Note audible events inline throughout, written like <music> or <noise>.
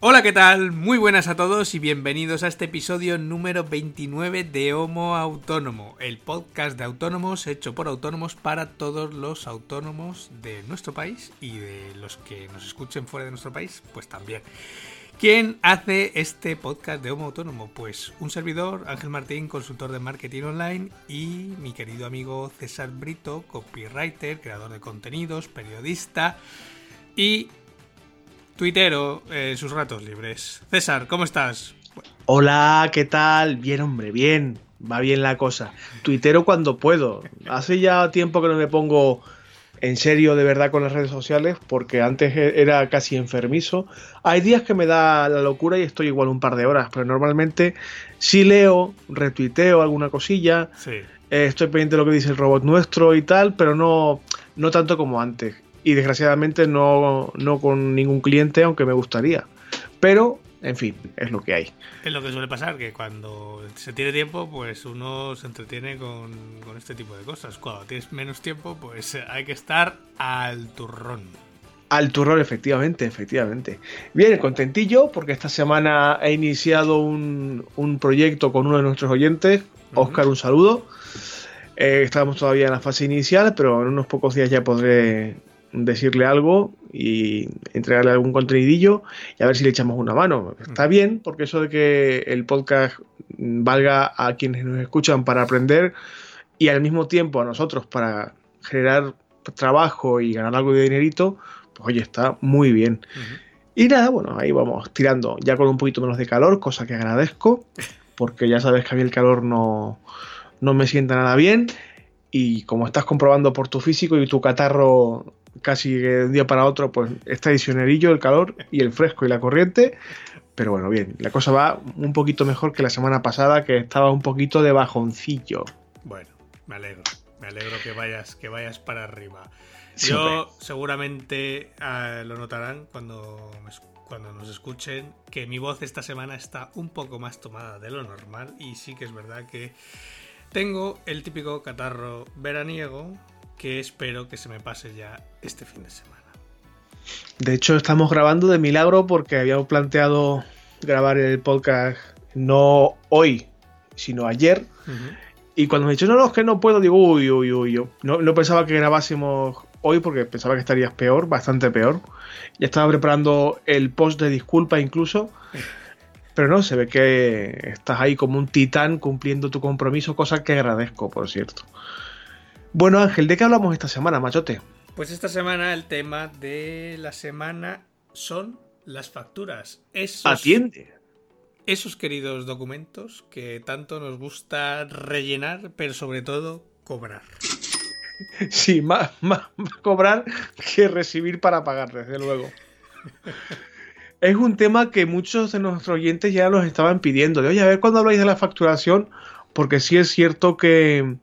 Hola, ¿qué tal? Muy buenas a todos y bienvenidos a este episodio número 29 de Homo Autónomo, el podcast de autónomos hecho por autónomos para todos los autónomos de nuestro país y de los que nos escuchen fuera de nuestro país, pues también. ¿Quién hace este podcast de Homo Autónomo? Pues un servidor, Ángel Martín, consultor de marketing online y mi querido amigo César Brito, copywriter, creador de contenidos, periodista y tuitero en sus ratos libres. César, ¿cómo estás? Hola, ¿qué tal? Bien, hombre, bien. Va bien la cosa. Tuitero cuando puedo. Hace ya tiempo que no me pongo en serio de verdad con las redes sociales porque antes e-, era casi enfermizo. Hay días que me da la locura y estoy igual un par de horas, pero normalmente sí leo, retuiteo alguna cosilla. Sí. Eh, estoy pendiente de lo que dice el robot nuestro y tal, pero no, no tanto como antes y desgraciadamente no, no con ningún cliente, aunque me gustaría. Pero, en fin, es lo que hay. Es lo que suele pasar, que cuando se tiene tiempo, pues uno se entretiene con, con este tipo de cosas. Cuando tienes menos tiempo, pues hay que estar al turrón. Al turrón, efectivamente, efectivamente. Bien, contentillo, porque esta semana he iniciado un, un proyecto con uno de nuestros oyentes. Oscar, un saludo. Eh, estábamos todavía en la fase inicial, pero en unos pocos días ya podré decirle algo y entregarle algún contenidillo y a ver si le echamos una mano. Está bien, porque eso de que el podcast valga a quienes nos escuchan para aprender y al mismo tiempo a nosotros para generar trabajo y ganar algo de dinerito, pues oye, está muy bien. Y nada, bueno, ahí vamos tirando, ya con un poquito menos de calor, cosa que agradezco, <laughs> porque ya sabes que a mí el calor no, no me sienta nada bien. Y como estás comprobando por tu físico y tu catarro casi de un día para otro, pues está edicionerillo, el calor y el fresco y la corriente. Pero bueno, bien, la cosa va un poquito mejor que la semana pasada, que estaba un poquito de bajoncillo. Bueno, me alegro. Me alegro que vayas, que vayas para arriba. Yo seguramente ah, lo notarán cuando, me cuando nos escuchen que mi voz esta semana está un poco más tomada de lo normal y sí que es verdad que tengo el típico catarro veraniego que espero que se me pase ya este fin de semana. De hecho, estamos grabando de milagro porque habíamos planteado grabar el podcast no hoy, sino ayer. Y cuando me dicho, no, no, es que no puedo, digo, uy, uy, uy. Yo no, no pensaba que grabásemos hoy porque pensaba que estarías peor, bastante peor. Ya estaba preparando el post de disculpa incluso. Pero no, se ve que estás ahí como un titán cumpliendo tu compromiso, cosa que agradezco, por cierto. Bueno, Ángel, ¿de qué hablamos esta semana, machote? Pues esta semana el tema de la semana son las facturas. Esos, Atiende. esos queridos documentos que tanto nos gusta rellenar, pero sobre todo cobrar. <laughs> Sí, más, más, más cobrar que recibir para pagar, desde luego. Es un tema que muchos de nuestros oyentes ya nos estaban pidiendo. De, oye, a ver cuándo habláis de la facturación, porque sí es cierto que,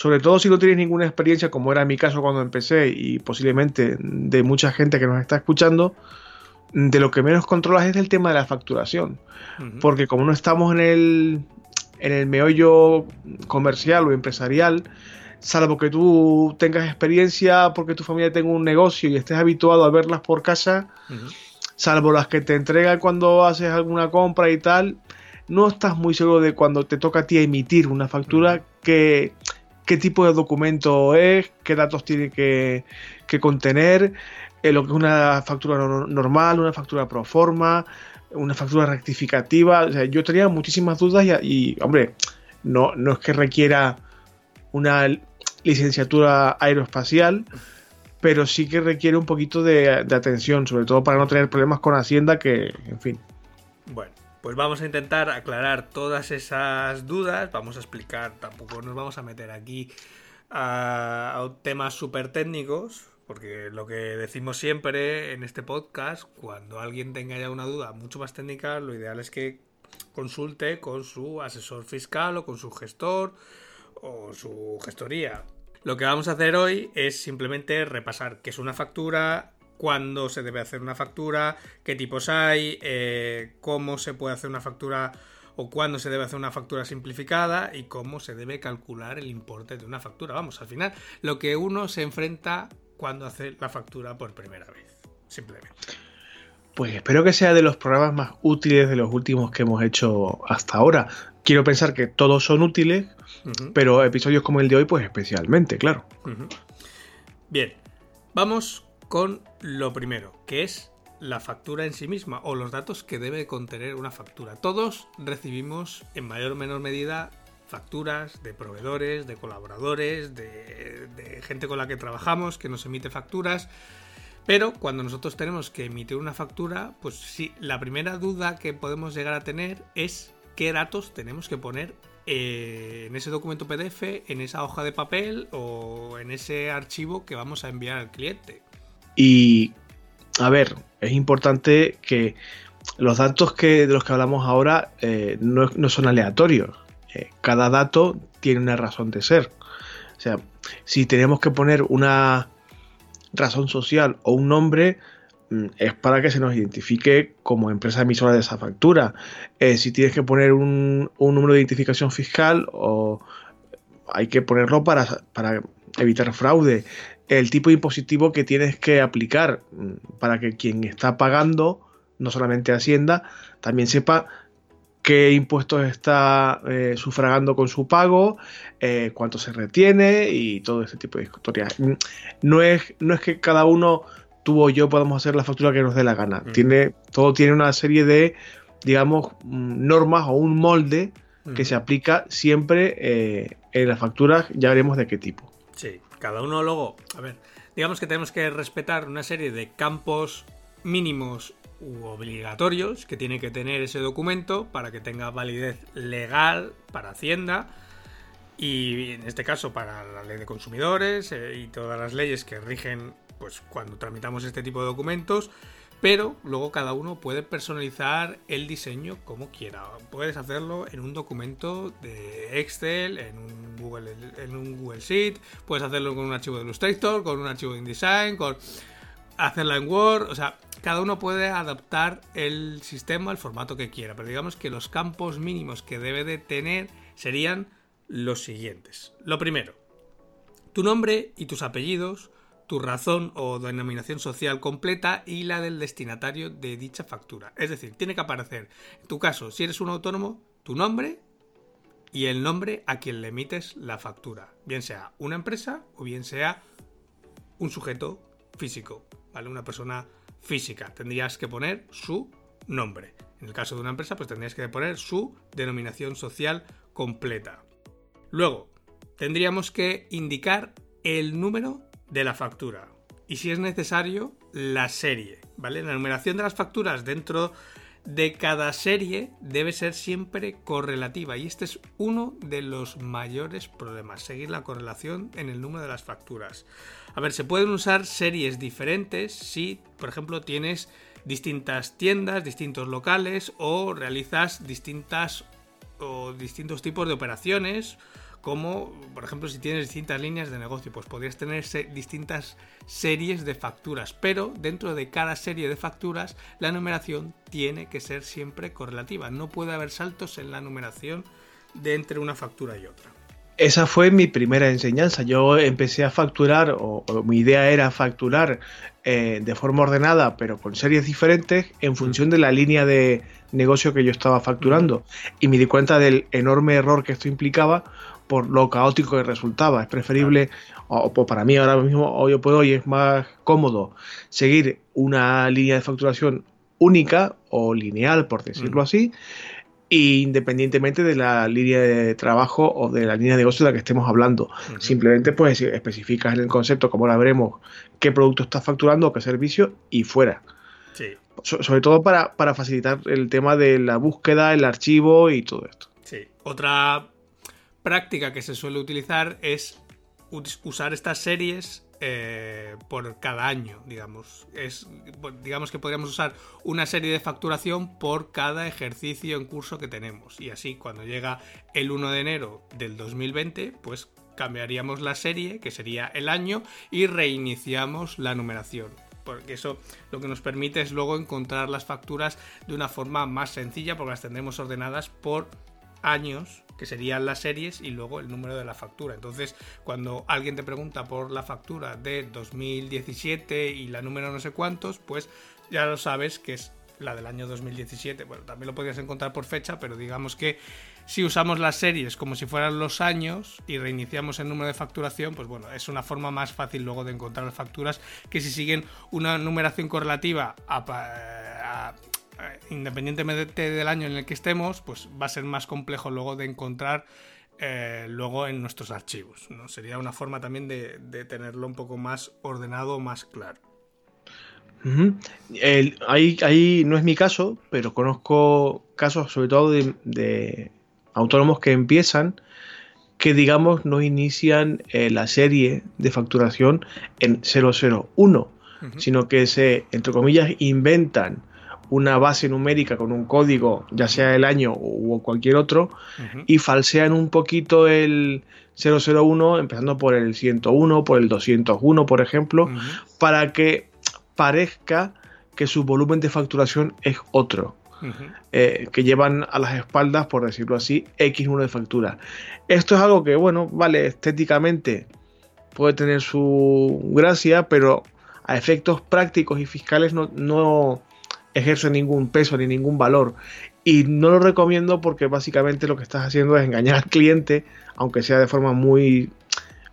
sobre todo si no tienes ninguna experiencia, como era mi caso cuando empecé, y posiblemente de mucha gente que nos está escuchando, de lo que menos controlas es el tema de la facturación. Porque como no estamos en el, en el meollo comercial o empresarial, salvo que tú tengas experiencia porque tu familia tenga un negocio y estés habituado a verlas por casa, salvo las que te entregan cuando haces alguna compra y tal, no estás muy seguro de cuando te toca a ti emitir una factura que, qué tipo de documento es, qué datos tiene que, que contener, eh, lo que es una factura no- normal, una factura pro forma, una factura rectificativa. O sea, yo tenía muchísimas dudas y, y, hombre, no, no es que requiera una licenciatura aeroespacial, pero sí que requiere un poquito de atención, sobre todo para no tener problemas con Hacienda, que, en fin. Bueno, pues vamos a intentar aclarar todas esas dudas. Vamos a explicar, tampoco nos vamos a meter aquí a, temas súper técnicos, porque lo que decimos siempre en este podcast, cuando alguien tenga ya una duda mucho más técnica, lo ideal es que consulte con su asesor fiscal o con su gestor o su gestoría. Lo que vamos a hacer hoy es simplemente repasar qué es una factura, cuándo se debe hacer una factura, qué tipos hay, eh, cómo se puede hacer una factura o cuándo se debe hacer una factura simplificada y cómo se debe calcular el importe de una factura. Vamos, al final, lo que uno se enfrenta cuando hace la factura por primera vez, simplemente. Pues espero que sea de los programas más útiles de los últimos que hemos hecho hasta ahora. Quiero pensar que todos son útiles, pero episodios como el de hoy, pues especialmente, claro. Bien, vamos con lo primero, que es la factura en sí misma o los datos que debe contener una factura. Todos recibimos en mayor o menor medida facturas de proveedores, de colaboradores, de, gente con la que trabajamos que nos emite facturas. Pero cuando nosotros tenemos que emitir una factura, pues sí, la primera duda que podemos llegar a tener es qué datos tenemos que poner eh, en ese documento PDF, en esa hoja de papel o en ese archivo que vamos a enviar al cliente. Y, a ver, es importante que los datos que, de los que hablamos ahora eh, no, no, son aleatorios. Eh, cada dato tiene una razón de ser. O sea, si tenemos que poner una razón social o un nombre, mm, es para que se nos identifique como empresa emisora de esa factura. Eh, si tienes que poner un, un, número de identificación fiscal, o hay que ponerlo para, para evitar fraude. El tipo impositivo que tienes que aplicar mm, para que quien está pagando, no solamente Hacienda, también sepa qué impuestos está eh, sufragando con su pago, eh, cuánto se retiene y todo ese tipo de historias. No es, no es que cada uno, tú o yo, podamos hacer la factura que nos dé la gana. Mm. Tiene, todo tiene una serie de, digamos, mm, normas o un molde mm. que se aplica siempre eh, en las facturas, ya veremos de qué tipo. Sí, cada uno luego, a ver, digamos que tenemos que respetar una serie de campos mínimos u obligatorios que tiene que tener ese documento para que tenga validez legal para Hacienda y en este caso para la ley de consumidores eh, y todas las leyes que rigen pues cuando tramitamos este tipo de documentos pero luego cada uno puede personalizar el diseño como quiera. Puedes hacerlo en un documento de Excel, en un Google, en un Google Sheet, puedes hacerlo con un archivo de Illustrator, con un archivo de InDesign, con hacerla en Word, o sea, cada uno puede adaptar el sistema al formato que quiera, pero digamos que los campos mínimos que debe de tener serían los siguientes. Lo primero, tu nombre y tus apellidos, tu razón o denominación social completa y la del destinatario de dicha factura. Es decir, tiene que aparecer, en tu caso, si eres un autónomo, tu nombre y el nombre a quien le emites la factura, bien sea una empresa o bien sea un sujeto físico, ¿vale? Una persona física. Tendrías que poner su nombre. En el caso de una empresa, pues tendrías que poner su denominación social completa. Luego, tendríamos que indicar el número de la factura. Y si es necesario, la serie. ¿Vale? La numeración de las facturas dentro de cada serie debe ser siempre correlativa y este es uno de los mayores problemas, seguir la correlación en el número de las facturas. A ver, se pueden usar series diferentes si, por ejemplo, tienes distintas tiendas, distintos locales o realizas distintas o distintos tipos de operaciones como, por ejemplo, si tienes distintas líneas de negocio, pues podrías tener distintas series de facturas, pero dentro de cada serie de facturas la numeración tiene que ser siempre correlativa, no puede haber saltos en la numeración de entre una factura y otra. Esa fue mi primera enseñanza. Yo empecé a facturar, o, o mi idea era facturar eh, de forma ordenada, pero con series diferentes, en función de la línea de negocio que yo estaba facturando. Y me di cuenta del enorme error que esto implicaba, por lo caótico que resultaba. Es preferible, o, o, para mí ahora mismo, hoy por hoy es más cómodo seguir una línea de facturación única o lineal, por decirlo mm. así, independientemente de la línea de trabajo o de la línea de negocio de la que estemos hablando. Uh -huh. Simplemente pues especificas en el concepto, como la veremos, qué producto estás facturando, qué servicio y fuera. Sí. So sobre todo para, para facilitar el tema de la búsqueda, el archivo y todo esto. Sí. Otra práctica que se suele utilizar es usar estas series eh, por cada año, digamos. Es, digamos que podríamos usar una serie de facturación por cada ejercicio en curso que tenemos. Y así, cuando llega el 1 de enero del 2020, pues cambiaríamos la serie, que sería el año, y reiniciamos la numeración porque eso lo que nos permite es luego encontrar las facturas de una forma más sencilla porque las tendremos ordenadas por años que serían las series y luego el número de la factura. Entonces, cuando alguien te pregunta por la factura de 2017 y la número no sé cuántos, pues ya lo sabes que es la del año 2017. Bueno, también lo podrías encontrar por fecha, pero digamos que si usamos las series como si fueran los años y reiniciamos el número de facturación, pues bueno, es una forma más fácil luego de encontrar las facturas que si siguen una numeración correlativa independientemente del año en el que estemos, pues va a ser más complejo luego de encontrar eh, luego en nuestros archivos. ¿no? Sería una forma también de, tenerlo un poco más ordenado, más claro. ahí, no es mi caso, pero conozco casos sobre todo de autónomos que empiezan que digamos no inician eh, la serie de facturación en 001, sino que se, entre comillas, inventan una base numérica con un código, ya sea el año o cualquier otro, y falsean un poquito el 001, empezando por el 101, por el 201, por ejemplo, para que parezca que su volumen de facturación es otro. Eh, que llevan a las espaldas, por decirlo así, X1 de factura. Esto es algo que, bueno, vale, estéticamente puede tener su gracia, pero a efectos prácticos y fiscales no, no ejerce ningún peso ni ningún valor. Y no lo recomiendo porque básicamente lo que estás haciendo es engañar al cliente, aunque sea de forma muy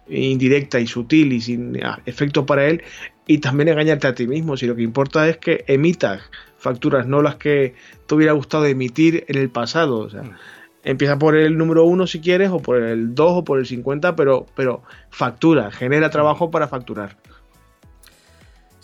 indirecta y sutil y sin efecto para él, y también engañarte a ti mismo. Si lo que importa es que emitas facturas, no las que te hubiera gustado emitir en el pasado. O sea, mm. empieza por el número uno si quieres, o por el 2 o por el 50, pero, pero factura, genera trabajo para facturar.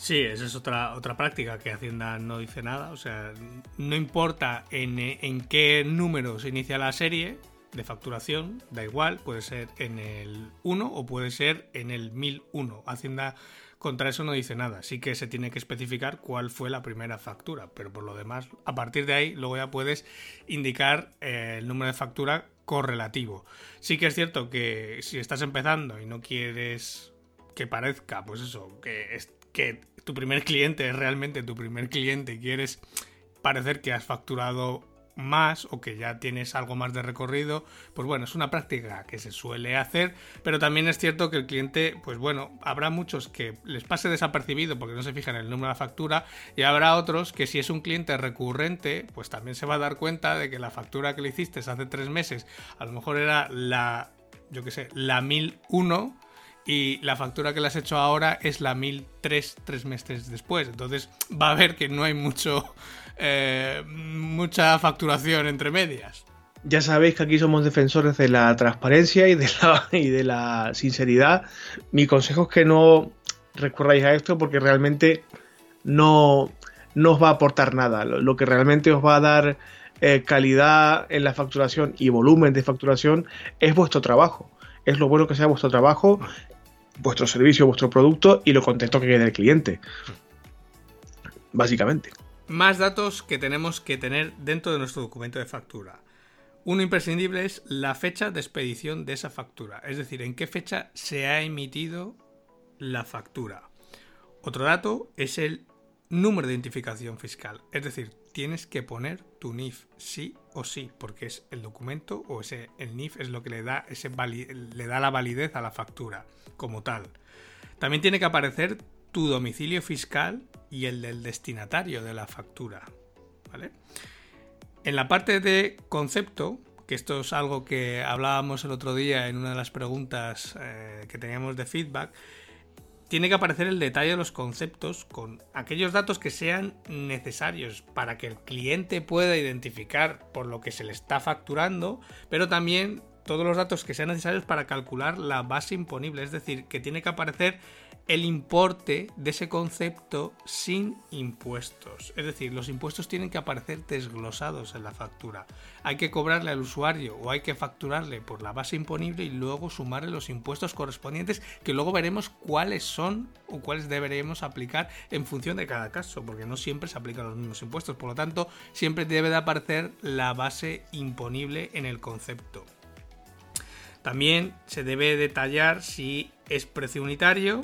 Sí, esa es otra, otra práctica que Hacienda no dice nada. O sea, no importa en, en qué número se inicia la serie de facturación, da igual, puede ser en el 1 o puede ser en el 1001. Hacienda contra eso no dice nada. Sí que se tiene que especificar cuál fue la primera factura, pero por lo demás, a partir de ahí, luego ya puedes indicar eh, el número de factura correlativo. Sí que es cierto que si estás empezando y no quieres que parezca, pues eso, que, es, que tu primer cliente es realmente tu primer cliente quieres parecer que has facturado más o que ya tienes algo más de recorrido, pues bueno, es una práctica que se suele hacer, pero también es cierto que el cliente, pues bueno, habrá muchos que les pase desapercibido porque no se fijan en el número de la factura y habrá otros que si es un cliente recurrente, pues también se va a dar cuenta de que la factura que le hiciste hace tres meses a lo mejor era la, yo qué sé, la 1001 y la factura que le has hecho ahora es la 1003 tres meses después. Entonces va a ver que no hay mucho eh, mucha facturación entre medias. Ya sabéis que aquí somos defensores de la transparencia y de la, <laughs> y de la sinceridad. Mi consejo es que no recurráis a esto porque realmente no, os va a aportar nada. Lo, que realmente os va a dar eh, calidad en la facturación y volumen de facturación es vuestro trabajo. Es lo bueno que sea vuestro trabajo, vuestro servicio, vuestro producto y lo contento que quede el cliente. Básicamente. Más datos que tenemos que tener dentro de nuestro documento de factura. Uno imprescindible es la fecha de expedición de esa factura, es decir, en qué fecha se ha emitido la factura. Otro dato es el número de identificación fiscal, es decir, tienes que poner tu NIF sí o sí, porque es el documento o ese el NIF es lo que le da ese le da la validez a la factura como tal. También tiene que aparecer tu domicilio fiscal y el del destinatario de la factura. ¿vale? En la parte de concepto, que esto es algo que hablábamos el otro día en una de las preguntas eh, que teníamos de feedback, tiene que aparecer el detalle de los conceptos con aquellos datos que sean necesarios para que el cliente pueda identificar por lo que se le está facturando, pero también todos los datos que sean necesarios para calcular la base imponible, es decir, que tiene que aparecer el importe de ese concepto sin impuestos. Es decir, los impuestos tienen que aparecer desglosados en la factura. Hay que cobrarle al usuario o hay que facturarle por la base imponible y luego sumarle los impuestos correspondientes que luego veremos cuáles son o cuáles deberemos aplicar en función de cada caso, porque no siempre se aplican los mismos impuestos. Por lo tanto, siempre debe de aparecer la base imponible en el concepto. También se debe detallar si es precio unitario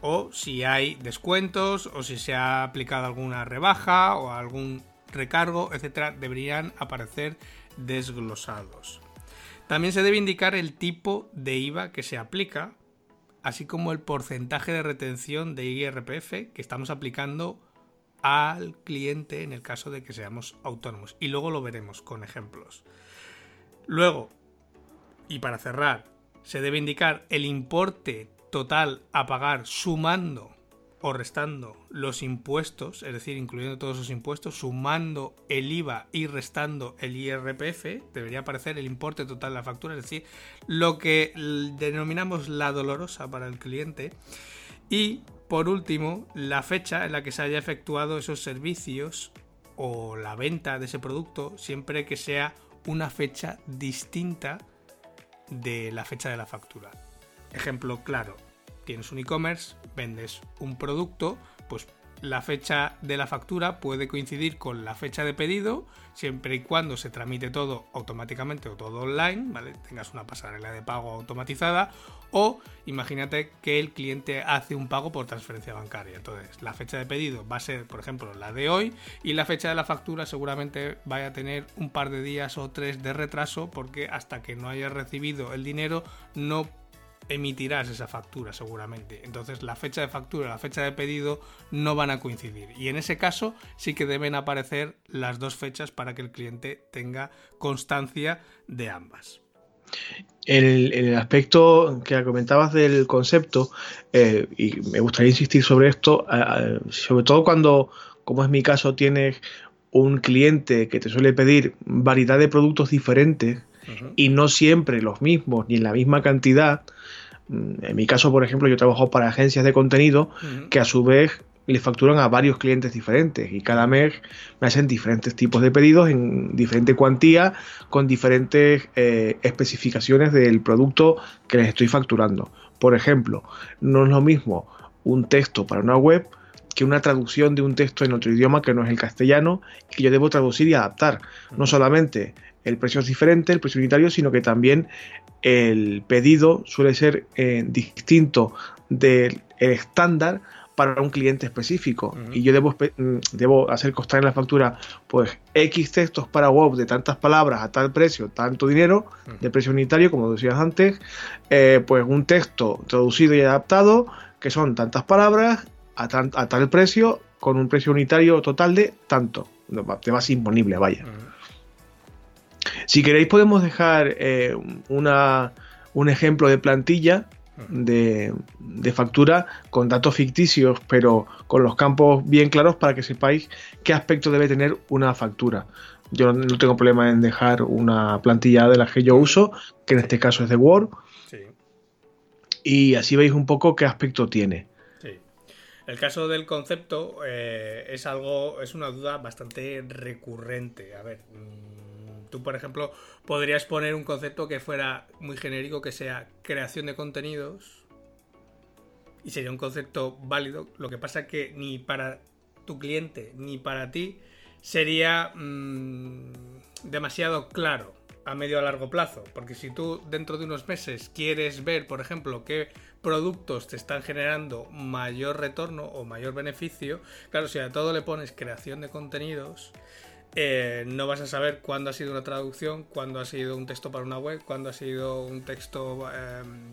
o si hay descuentos o si se ha aplicado alguna rebaja o algún recargo, etcétera, deberían aparecer desglosados. También se debe indicar el tipo de IVA que se aplica, así como el porcentaje de retención de IRPF que estamos aplicando al cliente en el caso de que seamos autónomos. Y luego lo veremos con ejemplos. Luego, y para cerrar, se debe indicar el importe total a pagar sumando o restando los impuestos, es decir, incluyendo todos los impuestos, sumando el IVA y restando el IRPF, debería aparecer el importe total de la factura, es decir, lo que denominamos la dolorosa para el cliente. Y por último, la fecha en la que se haya efectuado esos servicios o la venta de ese producto, siempre que sea una fecha distinta de la fecha de la factura. Ejemplo claro, tienes un e-commerce, vendes un producto, pues la fecha de la factura puede coincidir con la fecha de pedido, siempre y cuando se tramite todo automáticamente o todo online, ¿vale? Tengas una pasarela de pago automatizada o imagínate que el cliente hace un pago por transferencia bancaria. Entonces, la fecha de pedido va a ser, por ejemplo, la de hoy y la fecha de la factura seguramente vaya a tener un par de días o tres de retraso porque hasta que no haya recibido el dinero no emitirás esa factura seguramente. Entonces la fecha de factura y la fecha de pedido no van a coincidir. Y en ese caso sí que deben aparecer las dos fechas para que el cliente tenga constancia de ambas. El, el aspecto que comentabas del concepto, eh, y me gustaría insistir sobre esto, sobre todo cuando, como es mi caso, tienes un cliente que te suele pedir variedad de productos diferentes, y no siempre los mismos ni en la misma cantidad. En mi caso, por ejemplo, yo trabajo para agencias de contenido que a su vez le facturan a varios clientes diferentes y cada mes me hacen diferentes tipos de pedidos en diferente cuantía con diferentes eh, especificaciones del producto que les estoy facturando. Por ejemplo, no es lo mismo un texto para una web que una traducción de un texto en otro idioma que no es el castellano que yo debo traducir y adaptar. No solamente el precio es diferente, el precio unitario, sino que también el pedido suele ser eh, distinto del estándar para un cliente específico. Y yo debo, mm, debo hacer costar en la factura pues X textos para web de tantas palabras a tal precio, tanto dinero de precio unitario como decías antes, eh, pues un texto traducido y adaptado que son tantas palabras a, tal precio con un precio unitario total de tanto, de más imponible, vaya. Si queréis podemos dejar eh, una, un ejemplo de plantilla de, factura con datos ficticios, pero con los campos bien claros para que sepáis qué aspecto debe tener una factura. Yo no tengo problema en dejar una plantilla de la que yo uso, que en este caso es de Word. Y así veis un poco qué aspecto tiene. El caso del concepto eh, es algo, es una duda bastante recurrente. A ver, Tú, por ejemplo, podrías poner un concepto que fuera muy genérico, que sea creación de contenidos. Y sería un concepto válido. Lo que pasa que ni para tu cliente ni para ti sería mm, demasiado claro a medio a largo plazo. Porque si tú dentro de unos meses quieres ver, por ejemplo, qué productos te están generando mayor retorno o mayor beneficio, claro, si a todo le pones creación de contenidos, eh, no vas a saber cuándo ha sido una traducción, cuándo ha sido un texto para una web, cuándo ha sido un texto, em,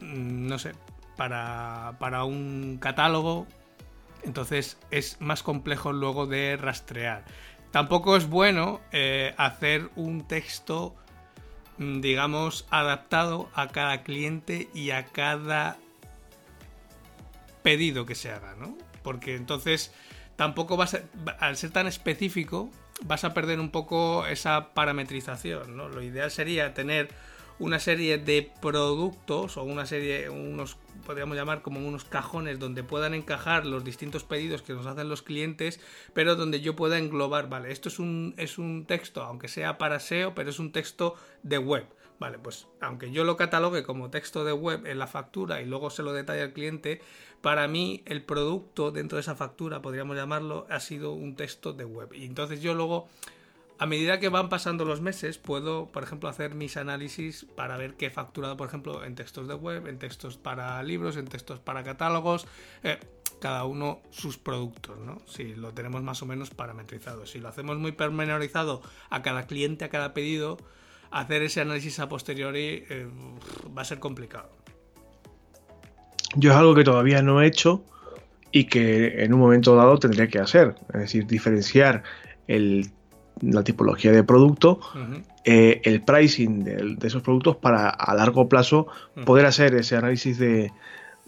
no sé, para, para un catálogo. Entonces es más complejo luego de rastrear. Tampoco es bueno eh, hacer un texto, mm, digamos, adaptado a cada cliente y a cada pedido que se haga, ¿no? Porque entonces tampoco vas a, al ser tan específico, vas a perder un poco esa parametrización, ¿no? Lo ideal sería tener una serie de productos o una serie, unos, podríamos llamar como unos cajones donde puedan encajar los distintos pedidos que nos hacen los clientes, pero donde yo pueda englobar, vale, esto es un, es un texto, aunque sea para SEO, pero es un texto de web. Vale, pues aunque yo lo catalogue como texto de web en la factura y luego se lo detalle al cliente, para mí el producto dentro de esa factura, podríamos llamarlo, ha sido un texto de web. Y entonces yo luego a medida que van pasando los meses, puedo, por ejemplo, hacer mis análisis para ver qué he facturado, por ejemplo, en textos de web, en textos para libros, en textos para catálogos, eh, cada uno sus productos, ¿no? Si lo tenemos más o menos parametrizado. Si lo hacemos muy pormenorizado a cada cliente, a cada pedido, hacer ese análisis a posteriori eh, va a ser complicado. Yo es algo que todavía no he hecho y que en un momento dado tendría que hacer. Es decir, diferenciar el la tipología de producto, eh, el pricing de, esos productos para a largo plazo poder hacer ese análisis de,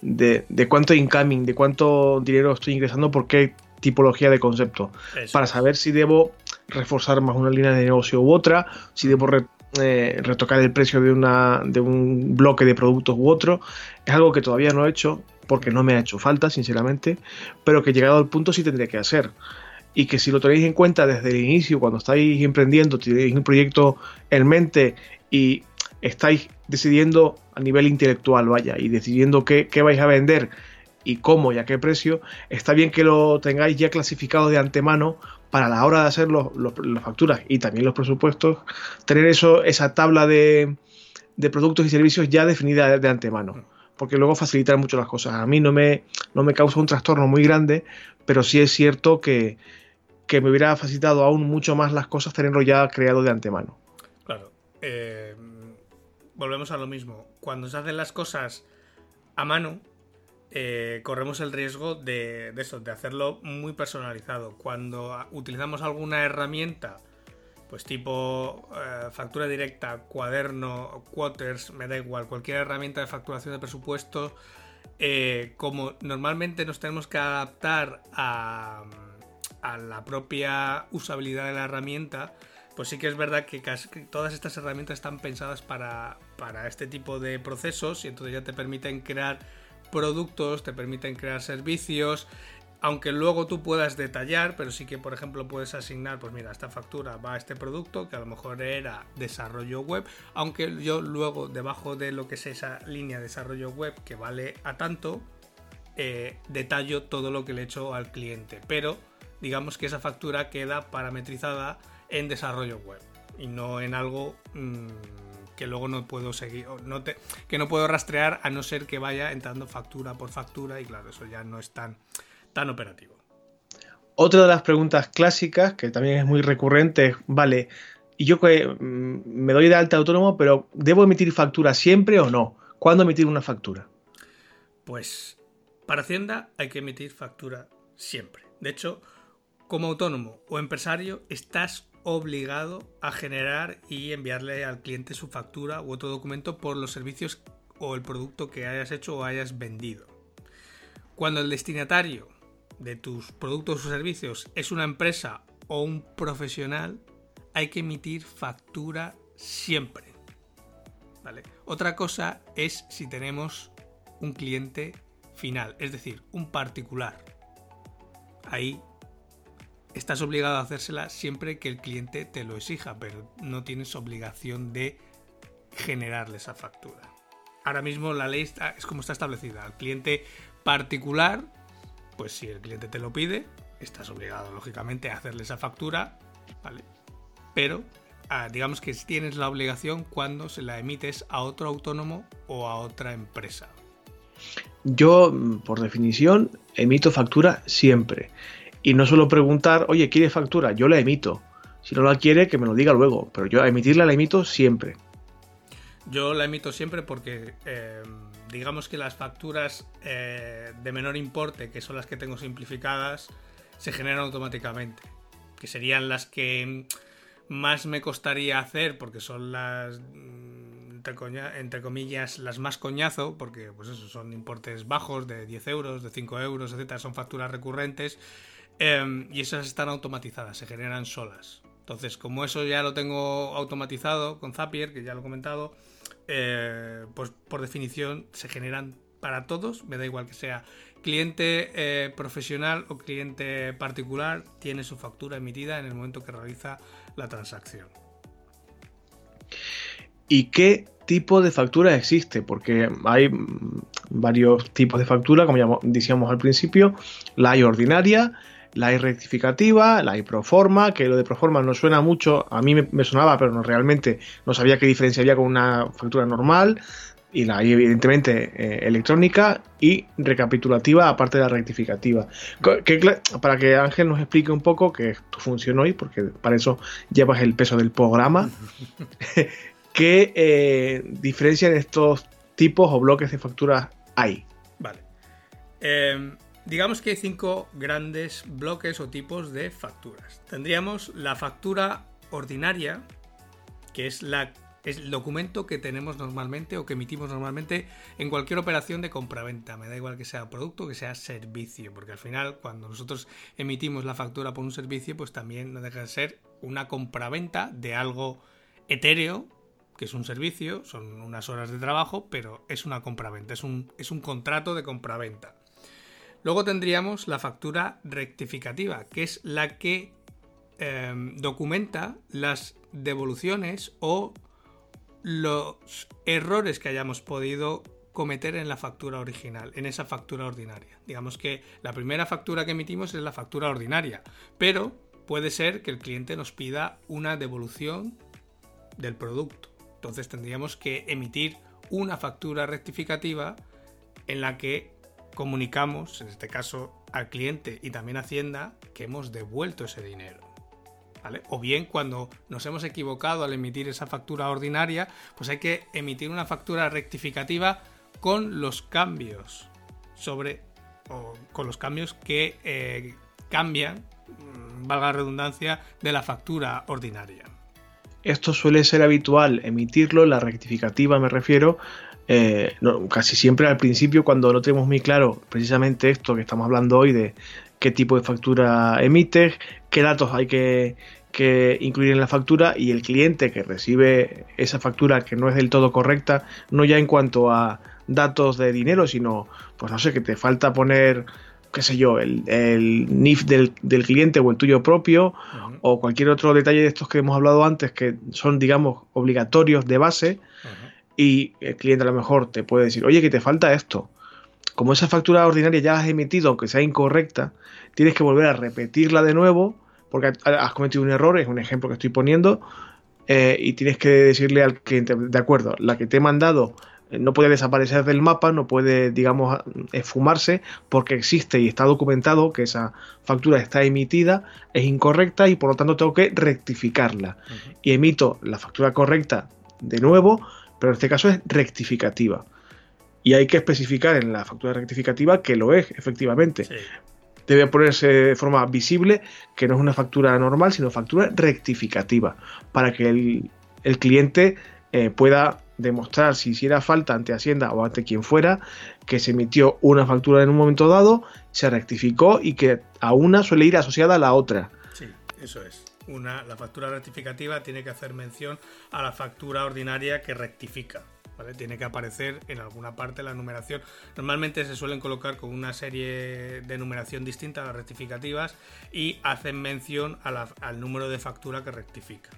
de, cuánto incoming, de cuánto dinero estoy ingresando por qué tipología de concepto, para saber si debo reforzar más una línea de negocio u otra, si debo eh, retocar el precio de, una, de un bloque de productos u otro. Es algo que todavía no he hecho porque no me ha hecho falta, sinceramente, pero que llegado al punto sí tendría que hacer y que si lo tenéis en cuenta desde el inicio, cuando estáis emprendiendo, tenéis un proyecto en mente y estáis decidiendo a nivel intelectual, vaya, y decidiendo qué, vais a vender y cómo y a qué precio, está bien que lo tengáis ya clasificado de antemano para la hora de hacer las facturas y también los presupuestos, tener eso, esa tabla de, de productos y servicios ya definida de, antemano porque luego facilitar mucho las cosas. A mí no me, no me causa un trastorno muy grande, pero sí es cierto que, que me hubiera facilitado aún mucho más las cosas tenerlo ya creado de antemano. Claro. Eh, volvemos a lo mismo. Cuando se hacen las cosas a mano, eh, corremos el riesgo de, eso, de hacerlo muy personalizado. Cuando utilizamos alguna herramienta, pues tipo eh, factura directa, cuaderno, quarters, me da igual, cualquier herramienta de facturación de presupuesto, como normalmente nos tenemos que adaptar a a la propia usabilidad de la herramienta, pues sí que es verdad que casi todas estas herramientas están pensadas para, este tipo de procesos y entonces ya te permiten crear productos, te permiten crear servicios, aunque luego tú puedas detallar, pero sí que por ejemplo puedes asignar, pues mira, esta factura va a este producto que a lo mejor era desarrollo web, aunque yo luego debajo de lo que es esa línea de desarrollo web que vale a tanto, eh, detallo todo lo que le he hecho al cliente, pero digamos que esa factura queda parametrizada en desarrollo web y no en algo mm, que luego no puedo seguir, no que no puedo rastrear a no ser que vaya entrando factura por factura y claro, eso ya no es tan, tan operativo. Otra de las preguntas clásicas, que también es muy recurrente, es, vale, y yo mm, me doy de alta autónomo, pero ¿debo emitir factura siempre o no? ¿Cuándo emitir una factura? Pues para Hacienda hay que emitir factura siempre. De hecho, como autónomo o empresario estás obligado a generar y enviarle al cliente su factura u otro documento por los servicios o el producto que hayas hecho o hayas vendido. Cuando el destinatario de tus productos o servicios es una empresa o un profesional, hay que emitir factura siempre. Otra cosa es si tenemos un cliente final, es decir, un particular. Ahí estás obligado a hacérsela siempre que el cliente te lo exija, pero no tienes obligación de generarle esa factura. Ahora mismo la ley es como está establecida. Al cliente particular, pues si el cliente te lo pide, estás obligado lógicamente a hacerle esa factura, ¿vale? Pero ah, digamos que tienes la obligación cuando se la emites a otro autónomo o a otra empresa. Yo, por definición, emito factura siempre. Y no suelo preguntar, oye, ¿quiere factura? Yo la emito. Si no la quiere, que me lo diga luego. Pero yo a emitirla la emito siempre. Yo la emito siempre porque eh, digamos que las facturas eh, de menor importe, que son las que tengo simplificadas, se generan automáticamente. Que serían las que más me costaría hacer porque son las mm, entre, comillas las más coñazo porque pues eso son importes bajos de 10 euros de 5 euros etcétera son facturas recurrentes Em, y esas están automatizadas, se generan solas. Entonces, como eso ya lo tengo automatizado con Zapier, que ya lo he comentado, eh, pues por definición se generan para todos, me da igual que sea cliente eh, profesional o cliente particular, tiene su factura emitida en el momento que realiza la transacción. ¿Y qué tipo de factura existe? Porque hay varios tipos de factura, como ya decíamos al principio, la hay ordinaria, La hay rectificativa, la hay proforma, que lo de proforma no suena mucho, a mí me, sonaba, pero no realmente no sabía qué diferencia había con una factura normal y la hay evidentemente eh, electrónica y recapitulativa aparte de la rectificativa. para que Ángel nos explique un poco que tu función hoy, porque para eso llevas el peso del programa, <laughs> ¿qué eh, diferencia en estos tipos o bloques de facturas hay? Vale. Em, digamos que hay cinco grandes bloques o tipos de facturas. Tendríamos la factura ordinaria, que es la es el documento que tenemos normalmente o que emitimos normalmente en cualquier operación de compraventa. Me da igual que sea producto o que sea servicio, porque al final cuando nosotros emitimos la factura por un servicio, pues también no deja de ser una compraventa de algo etéreo, que es un servicio, son unas horas de trabajo, pero es una compraventa, es un, es un contrato de compraventa. Luego tendríamos la factura rectificativa, que es la que em, documenta las devoluciones o los errores que hayamos podido cometer en la factura original, en esa factura ordinaria. Digamos que la primera factura que emitimos es la factura ordinaria, pero puede ser que el cliente nos pida una devolución del producto. Entonces tendríamos que emitir una factura rectificativa en la que comunicamos, en este caso al cliente y también a Hacienda, que hemos devuelto ese dinero. O bien cuando nos hemos equivocado al emitir esa factura ordinaria, pues hay que emitir una factura rectificativa con los cambios sobre o con los cambios que eh, cambian, mm, valga la redundancia, de la factura ordinaria. Esto suele ser habitual emitirlo, la rectificativa me refiero, eh, casi siempre al principio cuando no tenemos muy claro precisamente esto que estamos hablando hoy de qué tipo de factura emites, qué datos hay que, incluir en la factura y el cliente que recibe esa factura que no es del todo correcta, no ya en cuanto a datos de dinero, sino, pues no sé, que te falta poner, qué sé yo, el, NIF del, cliente o el tuyo propio, o cualquier otro detalle de estos que hemos hablado antes, que son, digamos, obligatorios de base, y el cliente a lo mejor te puede decir, oye, que te falta esto como esa factura ordinaria ya la has emitido, aunque sea incorrecta, tienes que volver a repetirla de nuevo, porque has cometido un error, es un ejemplo que estoy poniendo, eh, y tienes que decirle al cliente, de acuerdo, la que te he mandado eh, no puede desaparecer del mapa, no puede, digamos, esfumarse, porque existe y está documentado que esa factura está emitida, es incorrecta y por lo tanto tengo que rectificarla. Y emito la factura correcta de nuevo, pero en este caso es rectificativa y hay que especificar en la factura rectificativa que lo es, efectivamente. Debe ponerse de forma visible que no es una factura normal, sino factura rectificativa, para que el, cliente eh, pueda demostrar si hiciera falta ante Hacienda o ante quien fuera que se emitió una factura en un momento dado, se rectificó y que a una suele ir asociada a la otra. Sí, eso es. Una, la factura rectificativa tiene que hacer mención a la factura ordinaria que rectifica. Tiene que aparecer en alguna parte la numeración. Normalmente se suelen colocar con una serie de numeración distinta a las rectificativas y hacen mención al número de factura que rectifica,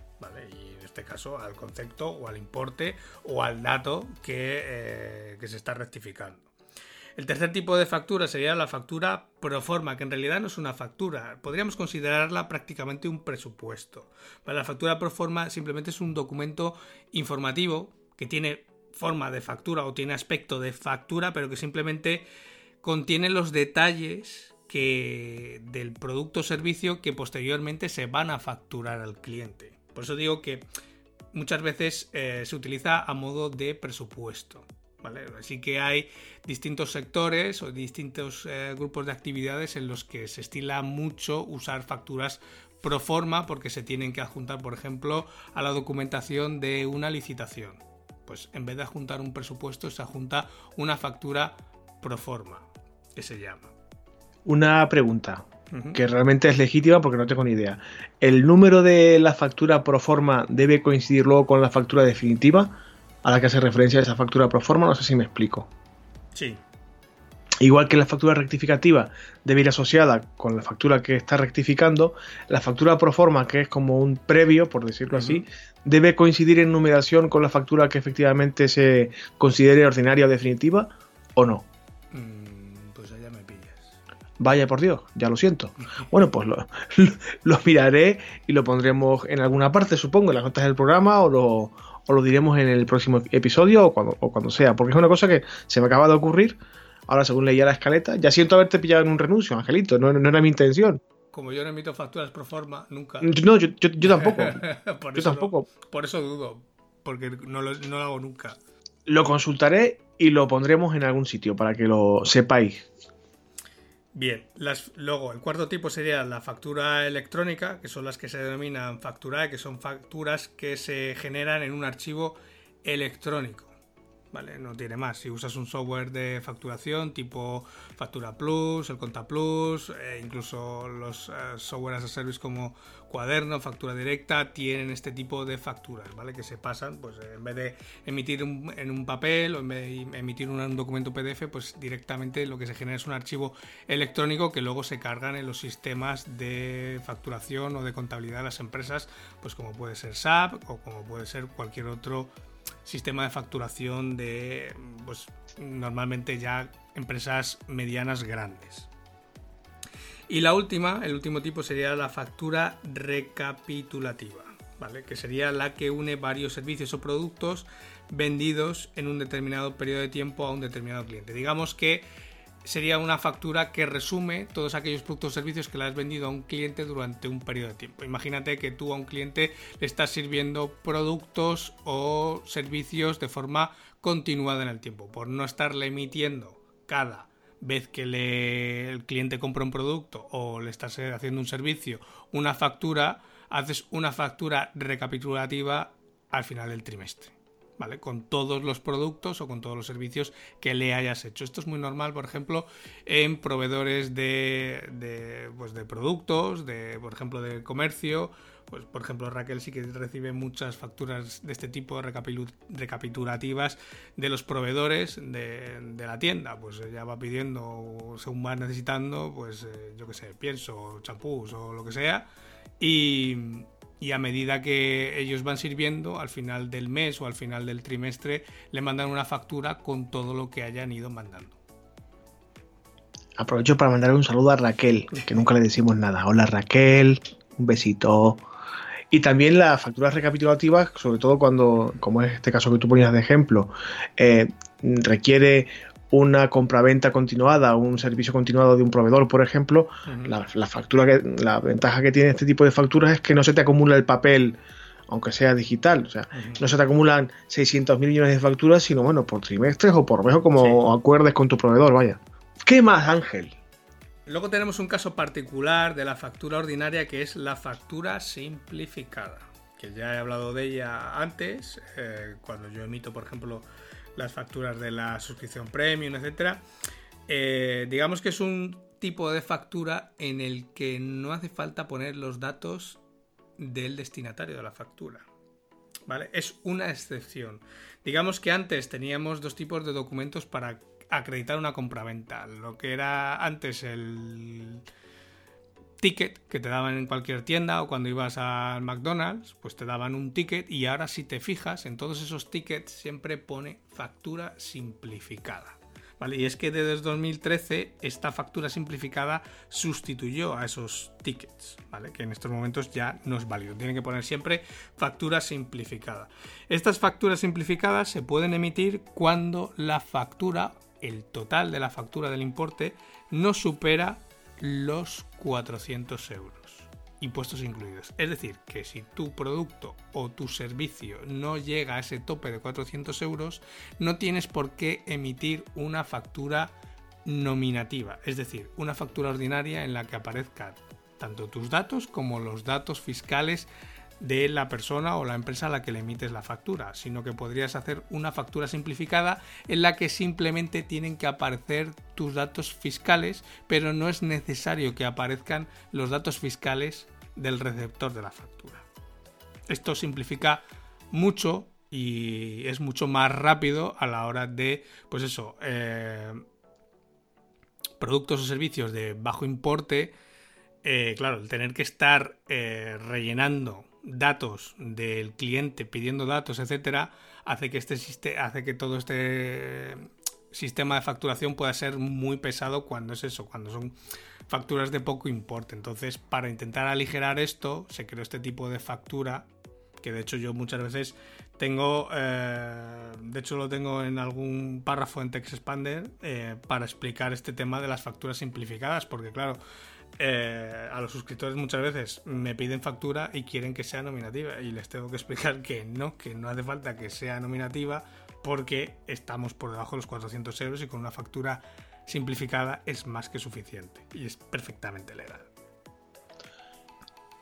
Y en este caso al concepto o al importe o al dato que, eh, que se está rectificando. El tercer tipo de factura sería la factura pro forma, que en realidad no es una factura. Podríamos considerarla prácticamente un presupuesto. La factura pro forma simplemente es un documento informativo que tiene forma de factura o tiene aspecto de factura, pero que simplemente contiene los detalles del producto o servicio que posteriormente se van a facturar al cliente. Por eso digo que muchas veces eh, se utiliza a modo de presupuesto. ¿Vale? Así que hay distintos sectores o distintos eh, grupos de actividades en los que se estila mucho usar facturas pro forma porque se tienen que adjuntar, por ejemplo, a la documentación de una licitación pues en vez de juntar un presupuesto se junta una factura pro forma, que se llama. Una pregunta, que realmente es legítima porque no tengo ni idea. ¿El número de la factura pro forma debe coincidir luego con la factura definitiva a la que hace referencia esa factura pro forma? No sé si me explico. Sí, Igual que la factura rectificativa debe ir asociada con la factura que está rectificando, la factura pro forma, que es como un previo, por decirlo así, debe coincidir en numeración con la factura que efectivamente se considere ordinaria o definitiva o no. Mm, pues allá me pillas. Vaya por Dios, ya lo siento. Bueno, pues lo, <laughs> lo, miraré y lo pondremos en alguna parte, supongo, en las notas del programa o lo, o lo diremos en el próximo episodio o cuando, o cuando sea, porque es una cosa que se me acaba de ocurrir. Ahora, según leía la escaleta, ya siento haberte pillado en un renuncio, Angelito, no, no era mi intención. Como yo no emito facturas pro forma, nunca. No, yo, yo, tampoco. yo tampoco. <laughs> por eso dudo, porque no lo, no lo hago nunca. Lo consultaré y lo pondremos en algún sitio para que lo sepáis. Bien, las, luego el cuarto tipo sería la factura electrónica, que son las que se denominan factura, que son facturas que se generan en un archivo electrónico. ¿Vale? No tiene más. Si usas un software de facturación tipo Factura Plus, el Conta Plus, e incluso los eh, software as a service como Cuaderno, Factura Directa, tienen este tipo de facturas, ¿vale? Que se pasan, pues en vez de emitir en un papel o en vez de emitir un documento PDF, pues directamente lo que se genera es un archivo electrónico que luego se cargan en los sistemas de facturación o de contabilidad de las empresas, pues como puede ser SAP o como puede ser cualquier otro sistema de facturación de, pues, normalmente ya empresas medianas grandes. Y la última, el último tipo sería la factura recapitulativa, ¿vale? Que sería la que une varios servicios o productos vendidos en un determinado periodo de tiempo a un determinado cliente. Digamos que sería una factura que resume todos aquellos productos o servicios que le has vendido a un cliente durante un periodo de tiempo. Imagínate que tú a un cliente le estás sirviendo productos o servicios de forma continuada en el tiempo, por no estarle emitiendo cada vez que el cliente compra un producto o le estás haciendo un servicio una factura, haces una factura recapitulativa al final del trimestre. ¿Vale? Con todos los productos o con todos los servicios que le hayas hecho. Esto es muy normal, por ejemplo, en proveedores de, pues de productos, de, por ejemplo, de comercio. Pues, por ejemplo, Raquel sí que recibe muchas facturas de este tipo recapitulativas de los proveedores de, de, la tienda. Pues ella va pidiendo, según va necesitando, pues eh, yo qué sé, pienso, champús o lo que sea. Y, y a medida que ellos van sirviendo, al final del mes o al final del trimestre, le mandan una factura con todo lo que hayan ido mandando. Aprovecho para mandar un saludo a Raquel, que nunca le decimos nada. Hola Raquel, un besito. Y también las facturas recapitulativas, sobre todo cuando, como es este caso que tú ponías de ejemplo, eh, requiere una compraventa continuada, un servicio continuado de un proveedor, por ejemplo, la, factura que, la ventaja que tiene este tipo de facturas es que no se te acumula el papel, aunque sea digital, o sea, no se te acumulan 600 mil millones de facturas, sino bueno, por trimestres o por mes o como acuerdes con tu proveedor, vaya. ¿Qué más, Ángel? Luego tenemos un caso particular de la factura ordinaria que es la factura simplificada, que ya he hablado de ella antes, eh, cuando yo emito, por ejemplo, las facturas de la suscripción premium, etcétera. Eh, digamos que es un tipo de factura en el que no hace falta poner los datos del destinatario de la factura. ¿Vale? Es una excepción. Digamos que antes teníamos dos tipos de documentos para acreditar una compraventa. Lo que era antes el ticket que te daban en cualquier tienda o cuando ibas al McDonald's, pues te daban un ticket y ahora si te fijas en todos esos tickets siempre pone factura simplificada. ¿Vale? Y es que desde 2013 esta factura simplificada sustituyó a esos tickets, ¿vale? Que en estos momentos ya no es válido. Tienen que poner siempre factura simplificada. Estas facturas simplificadas se pueden emitir cuando la factura, el total de la factura del importe, no supera los 400 euros, impuestos incluidos. Es decir, que si tu producto o tu servicio no llega a ese tope de 400 euros, no tienes por qué emitir una factura nominativa, es decir, una factura ordinaria en la que aparezcan tanto tus datos como los datos fiscales de la persona o la empresa a la que le emites la factura, sino que podrías hacer una factura simplificada en la que simplemente tienen que aparecer tus datos fiscales, pero no es necesario que aparezcan los datos fiscales del receptor de la factura. Esto simplifica mucho y es mucho más rápido a la hora de, pues eso, eh, productos o servicios de bajo importe. Eh, claro, el tener que estar eh, rellenando datos del cliente, pidiendo datos, etcétera, hace que este hace que todo este sistema de facturación pueda ser muy pesado cuando es eso, cuando son facturas de poco importe. Entonces, para intentar aligerar esto, se creó este tipo de factura, que de hecho yo muchas veces tengo, eh, de hecho lo tengo en algún párrafo en Text Expander eh, para explicar este tema de las facturas simplificadas, porque claro, eh, a los suscriptores muchas veces me piden factura y quieren que sea nominativa y les tengo que explicar que no, que no hace falta que sea nominativa porque estamos por debajo de los 400 euros y con una factura simplificada es más que suficiente y es perfectamente legal.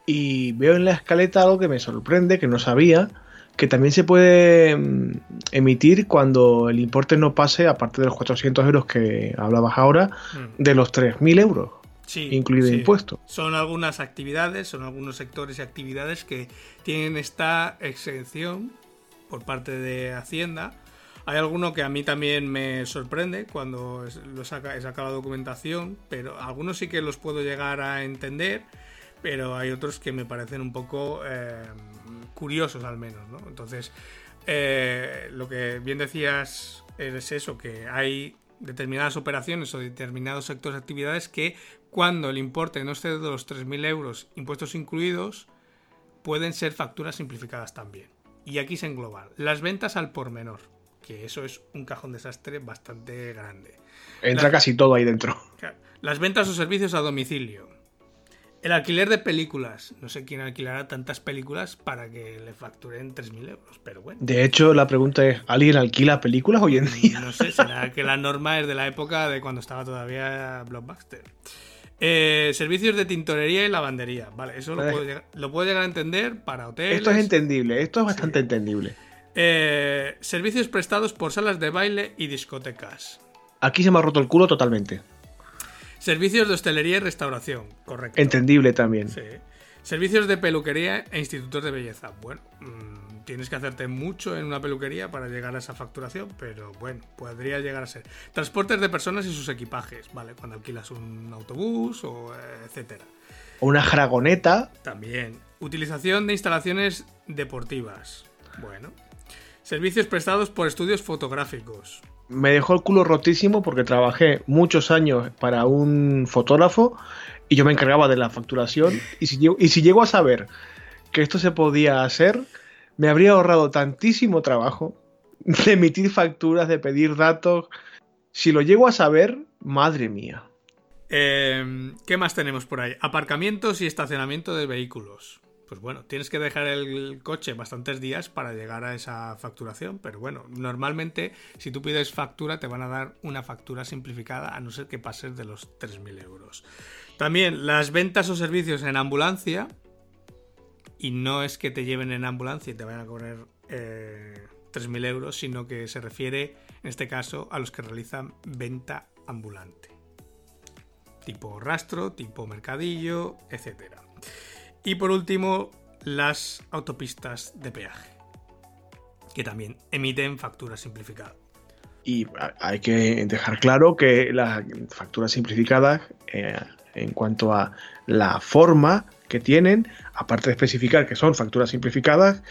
Y veo en la escaleta algo que me sorprende, que no sabía, que también se puede mm, emitir cuando el importe no pase, aparte de los 400 euros que hablabas ahora, mm. de los 3.000 euros. Sí, incluido impuesto. Son algunas actividades, son algunos sectores y actividades que tienen esta exención por parte de Hacienda hay alguno que a mí también me sorprende cuando lo saca, he sacado la documentación, pero algunos sí que los puedo llegar a entender, pero hay otros que me parecen un poco eh, curiosos al menos, ¿no? Entonces, eh, lo que bien decías es eso, que hay determinadas operaciones o determinados sectores de actividades que cuando el importe no excede de los 3.000 euros, impuestos incluidos, pueden ser facturas simplificadas también. Y aquí se engloban las ventas al por menor, que eso es un cajón desastre bastante grande. Entra casi todo ahí dentro. Las ventas o servicios a domicilio. El alquiler de películas. No sé quién alquilará tantas películas para que le facturen 3.000 euros, pero bueno. De hecho, la pregunta es, ¿alguien alquila películas hoy en día? No sé, será que la norma es de la época de cuando estaba todavía Blockbuster. Eh, servicios de tintorería y lavandería. Vale, eso lo puedo, llegar, lo puedo, llegar, a entender para hoteles. Esto es entendible, esto es bastante entendible. Eh, servicios prestados por salas de baile y discotecas. Aquí se me ha roto el culo totalmente. Servicios de hostelería y restauración, correcto. Entendible también. Sí. Servicios de peluquería e institutos de belleza. Bueno, mm, tienes que hacerte mucho en una peluquería para llegar a esa facturación, pero bueno, podría llegar a ser. Transportes de personas y sus equipajes, ¿vale? Cuando alquilas un autobús o eh, etcétera. Una dragoneta. También. Utilización de instalaciones deportivas. Bueno, Servicios prestados por estudios fotográficos. Me dejó el culo rotísimo porque trabajé muchos años para un fotógrafo y yo me encargaba de la facturación. Y si, y si llego a saber que esto se podía hacer, me habría ahorrado tantísimo trabajo <laughs> de emitir facturas, de pedir datos. Si lo llego a saber, madre mía. Eh, ¿Qué más tenemos por ahí? Aparcamientos y estacionamiento de vehículos pues bueno, tienes que dejar el coche bastantes días para llegar a esa facturación, pero bueno, normalmente si tú pides factura te van a dar una factura simplificada a no ser que pases de los 3.000 euros. También las ventas o servicios en ambulancia, y no es que te lleven en ambulancia y te vayan a cobrar eh, 3.000 euros, sino que se refiere en este caso a los que realizan venta ambulante. Tipo rastro, tipo mercadillo, etcétera. Y por último, las autopistas de peaje, que también emiten facturas simplificadas. Y hay que dejar claro que las facturas simplificadas, eh, en cuanto a la forma que tienen, aparte de especificar que son facturas simplificadas,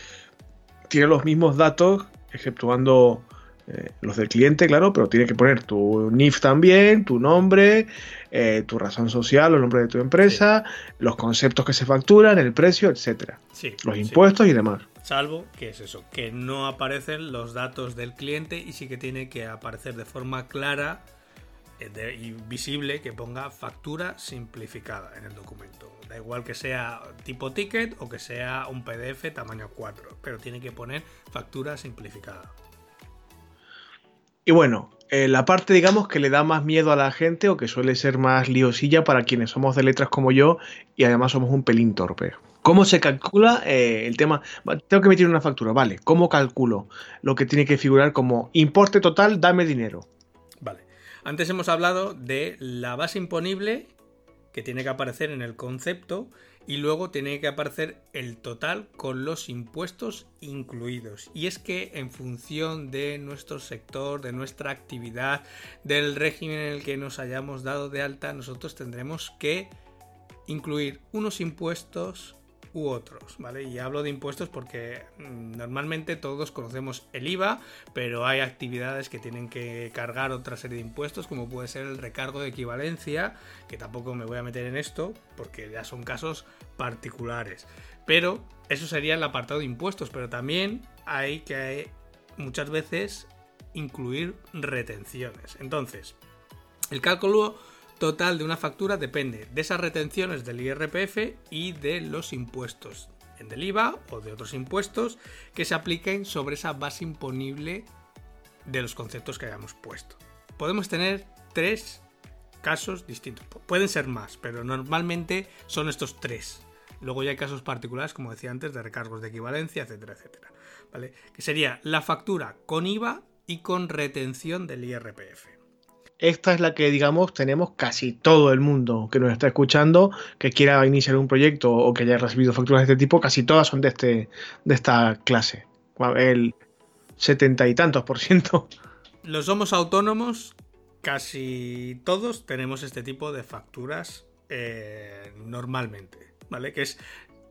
tienen los mismos datos, exceptuando eh, los del cliente, claro, pero tiene que poner tu NIF también, tu nombre, eh, tu razón social, el nombre de tu empresa, los conceptos que se facturan, el precio, etcétera. los impuestos y demás. Salvo que es eso, que no aparecen los datos del cliente y sí que tiene que aparecer de forma clara eh, y visible que ponga factura simplificada en el documento. Da igual que sea tipo ticket o que sea un PDF tamaño 4, pero tiene que poner factura simplificada. Y bueno, eh, la parte, digamos, que le da más miedo a la gente o que suele ser más liosilla para quienes somos de letras como yo y además somos un pelín torpe. ¿Cómo se calcula eh, el tema? Tengo que emitir una factura, vale. ¿Cómo calculo lo que tiene que figurar como importe total, dame dinero? Antes hemos hablado de la base imponible que tiene que aparecer en el concepto y luego tiene que aparecer el total con los impuestos incluidos. Y es que en función de nuestro sector, de nuestra actividad, del régimen en el que nos hayamos dado de alta, nosotros tendremos que incluir unos impuestos, u otros, ¿vale? Y hablo de impuestos porque mm, normalmente todos conocemos el IVA, pero hay actividades que tienen que cargar otra serie de impuestos, como puede ser el recargo de equivalencia, que tampoco me voy a meter en esto porque ya son casos particulares. Pero eso sería el apartado de impuestos, pero también hay que muchas veces incluir retenciones. Entonces, el cálculo total de una factura depende de esas retenciones del IRPF y de los impuestos del IVA o de otros impuestos que se apliquen sobre esa base imponible de los conceptos que hayamos puesto. Podemos tener tres casos distintos. Pueden ser más, pero normalmente son estos tres. Luego ya hay casos particulares, como decía antes, de recargos de equivalencia, etcétera, etcétera. ¿Vale? Que sería la factura con IVA y con retención del IRPF esta es la que, digamos, tenemos casi todo el mundo que nos está escuchando, que quiera iniciar un proyecto o que haya recibido facturas de este tipo, casi todas son de, este, de esta clase. El setenta y tantos por ciento. Los somos autónomos, casi todos tenemos este tipo de facturas eh, normalmente, ¿vale? Que es,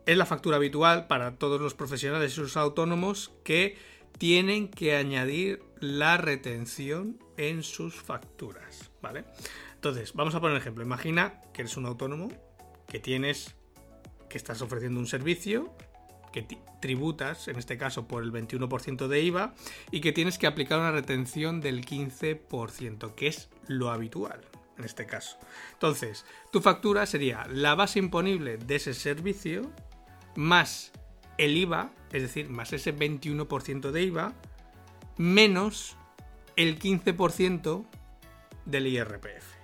es la factura habitual para todos los profesionales y sus autónomos que tienen que añadir la retención en sus facturas, ¿vale? Entonces, vamos a poner un ejemplo. Imagina que eres un autónomo, que tienes, que estás ofreciendo un servicio, que tributas, en este caso, por el 21% de IVA, y que tienes que aplicar una retención del 15%, que es lo habitual en este caso. Entonces, tu factura sería la base imponible de ese servicio más el IVA, es decir, más ese 21% de IVA, menos el 15% del IRPF.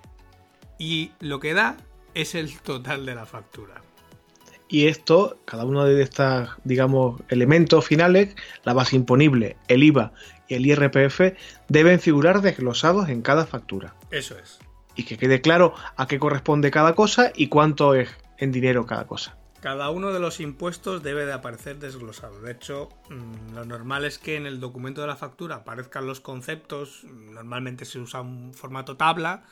Y lo que da es el total de la factura. Y esto, cada uno de estos, digamos, elementos finales, la base imponible, el IVA y el IRPF, deben figurar desglosados en cada factura. Eso es. Y que quede claro a qué corresponde cada cosa y cuánto es en dinero cada cosa. Cada uno de los impuestos debe de aparecer desglosado. De hecho, mm, lo normal es que en el documento de la factura aparezcan los conceptos. Normalmente se usa un formato tabla,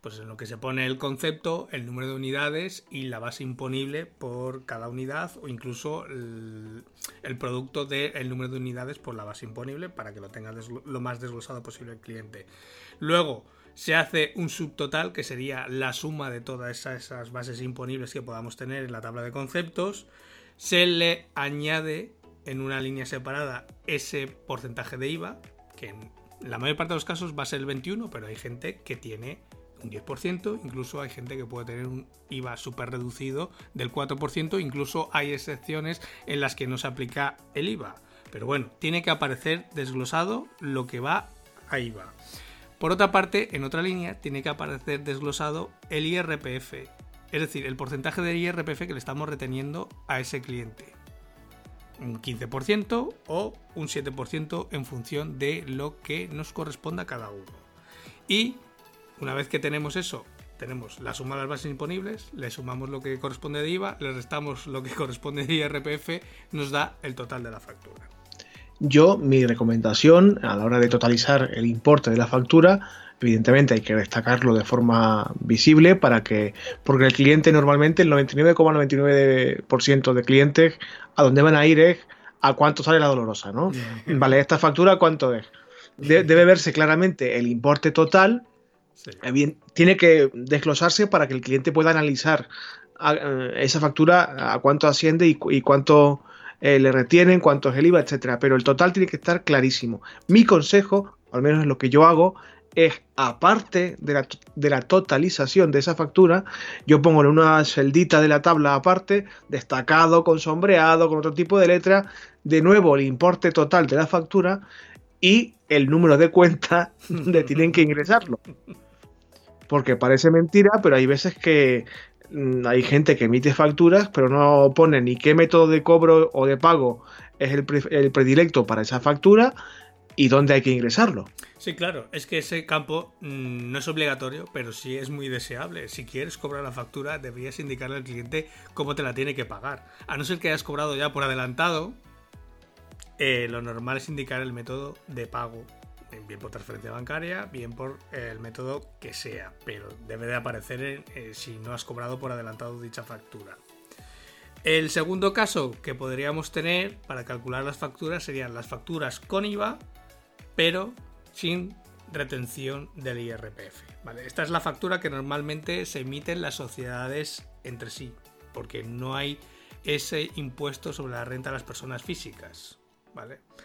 pues en lo que se pone el concepto, el número de unidades y la base imponible por cada unidad o incluso el, producto del número de unidades por la base imponible para que lo tenga lo más desglosado posible el cliente. Luego, se hace un subtotal que sería la suma de todas esas, bases imponibles que podamos tener en la tabla de conceptos. Se le añade en una línea separada ese porcentaje de IVA, que en la mayor parte de los casos va a ser el 21, pero hay gente que tiene un 10%, incluso hay gente que puede tener un IVA súper reducido del 4%, incluso hay excepciones en las que no se aplica el IVA. Pero bueno, tiene que aparecer desglosado lo que va a IVA. Por otra parte, en otra línea tiene que aparecer desglosado el IRPF, es decir, el porcentaje de IRPF que le estamos reteniendo a ese cliente. Un 15% o un 7% en función de lo que nos corresponda a cada uno. Y una vez que tenemos eso, tenemos la suma de las bases imponibles, le sumamos lo que corresponde de IVA, le restamos lo que <laughs> corresponde de IRPF, nos da el total de la factura. Yo, mi recomendación a la hora de totalizar el importe de la factura, evidentemente hay que destacarlo de forma visible para que, porque el cliente normalmente, el 99,99% de clientes, a dónde van a ir es a cuánto sale la dolorosa, ¿no? Vale, esta factura, ¿cuánto es? debe verse claramente el importe total. Tiene que desglosarse para que el cliente pueda analizar eh, esa factura a cuánto asciende y, y cuánto eh, le retienen, cuánto es el IVA, etcétera. Pero el total tiene que estar clarísimo. Mi consejo, al menos es lo que yo hago, es aparte de la, de la, totalización de esa factura, yo pongo en una celdita de la tabla aparte, destacado, con sombreado, con otro tipo de letra, de nuevo el importe total de la factura y el número de cuenta donde tienen que ingresarlo. <laughs> Porque parece mentira, pero hay veces que hay gente que emite facturas, pero no pone ni qué método de cobro o de pago es el, predilecto para esa factura y dónde hay que ingresarlo. Sí, claro, es que ese campo mm, no es obligatorio, pero sí es muy deseable. Si quieres cobrar la factura, deberías indicarle al cliente cómo te la tiene que pagar. A no ser que hayas cobrado ya por adelantado, eh, lo normal es indicar el método de pago bien por transferencia bancaria, bien por el método que sea, pero debe de aparecer eh, si no has cobrado por adelantado dicha factura. El segundo caso que podríamos tener para calcular las facturas serían las facturas con IVA, pero sin retención del IRPF. Esta es la factura que normalmente se emiten las sociedades entre sí, porque no hay ese impuesto sobre la renta de las personas físicas.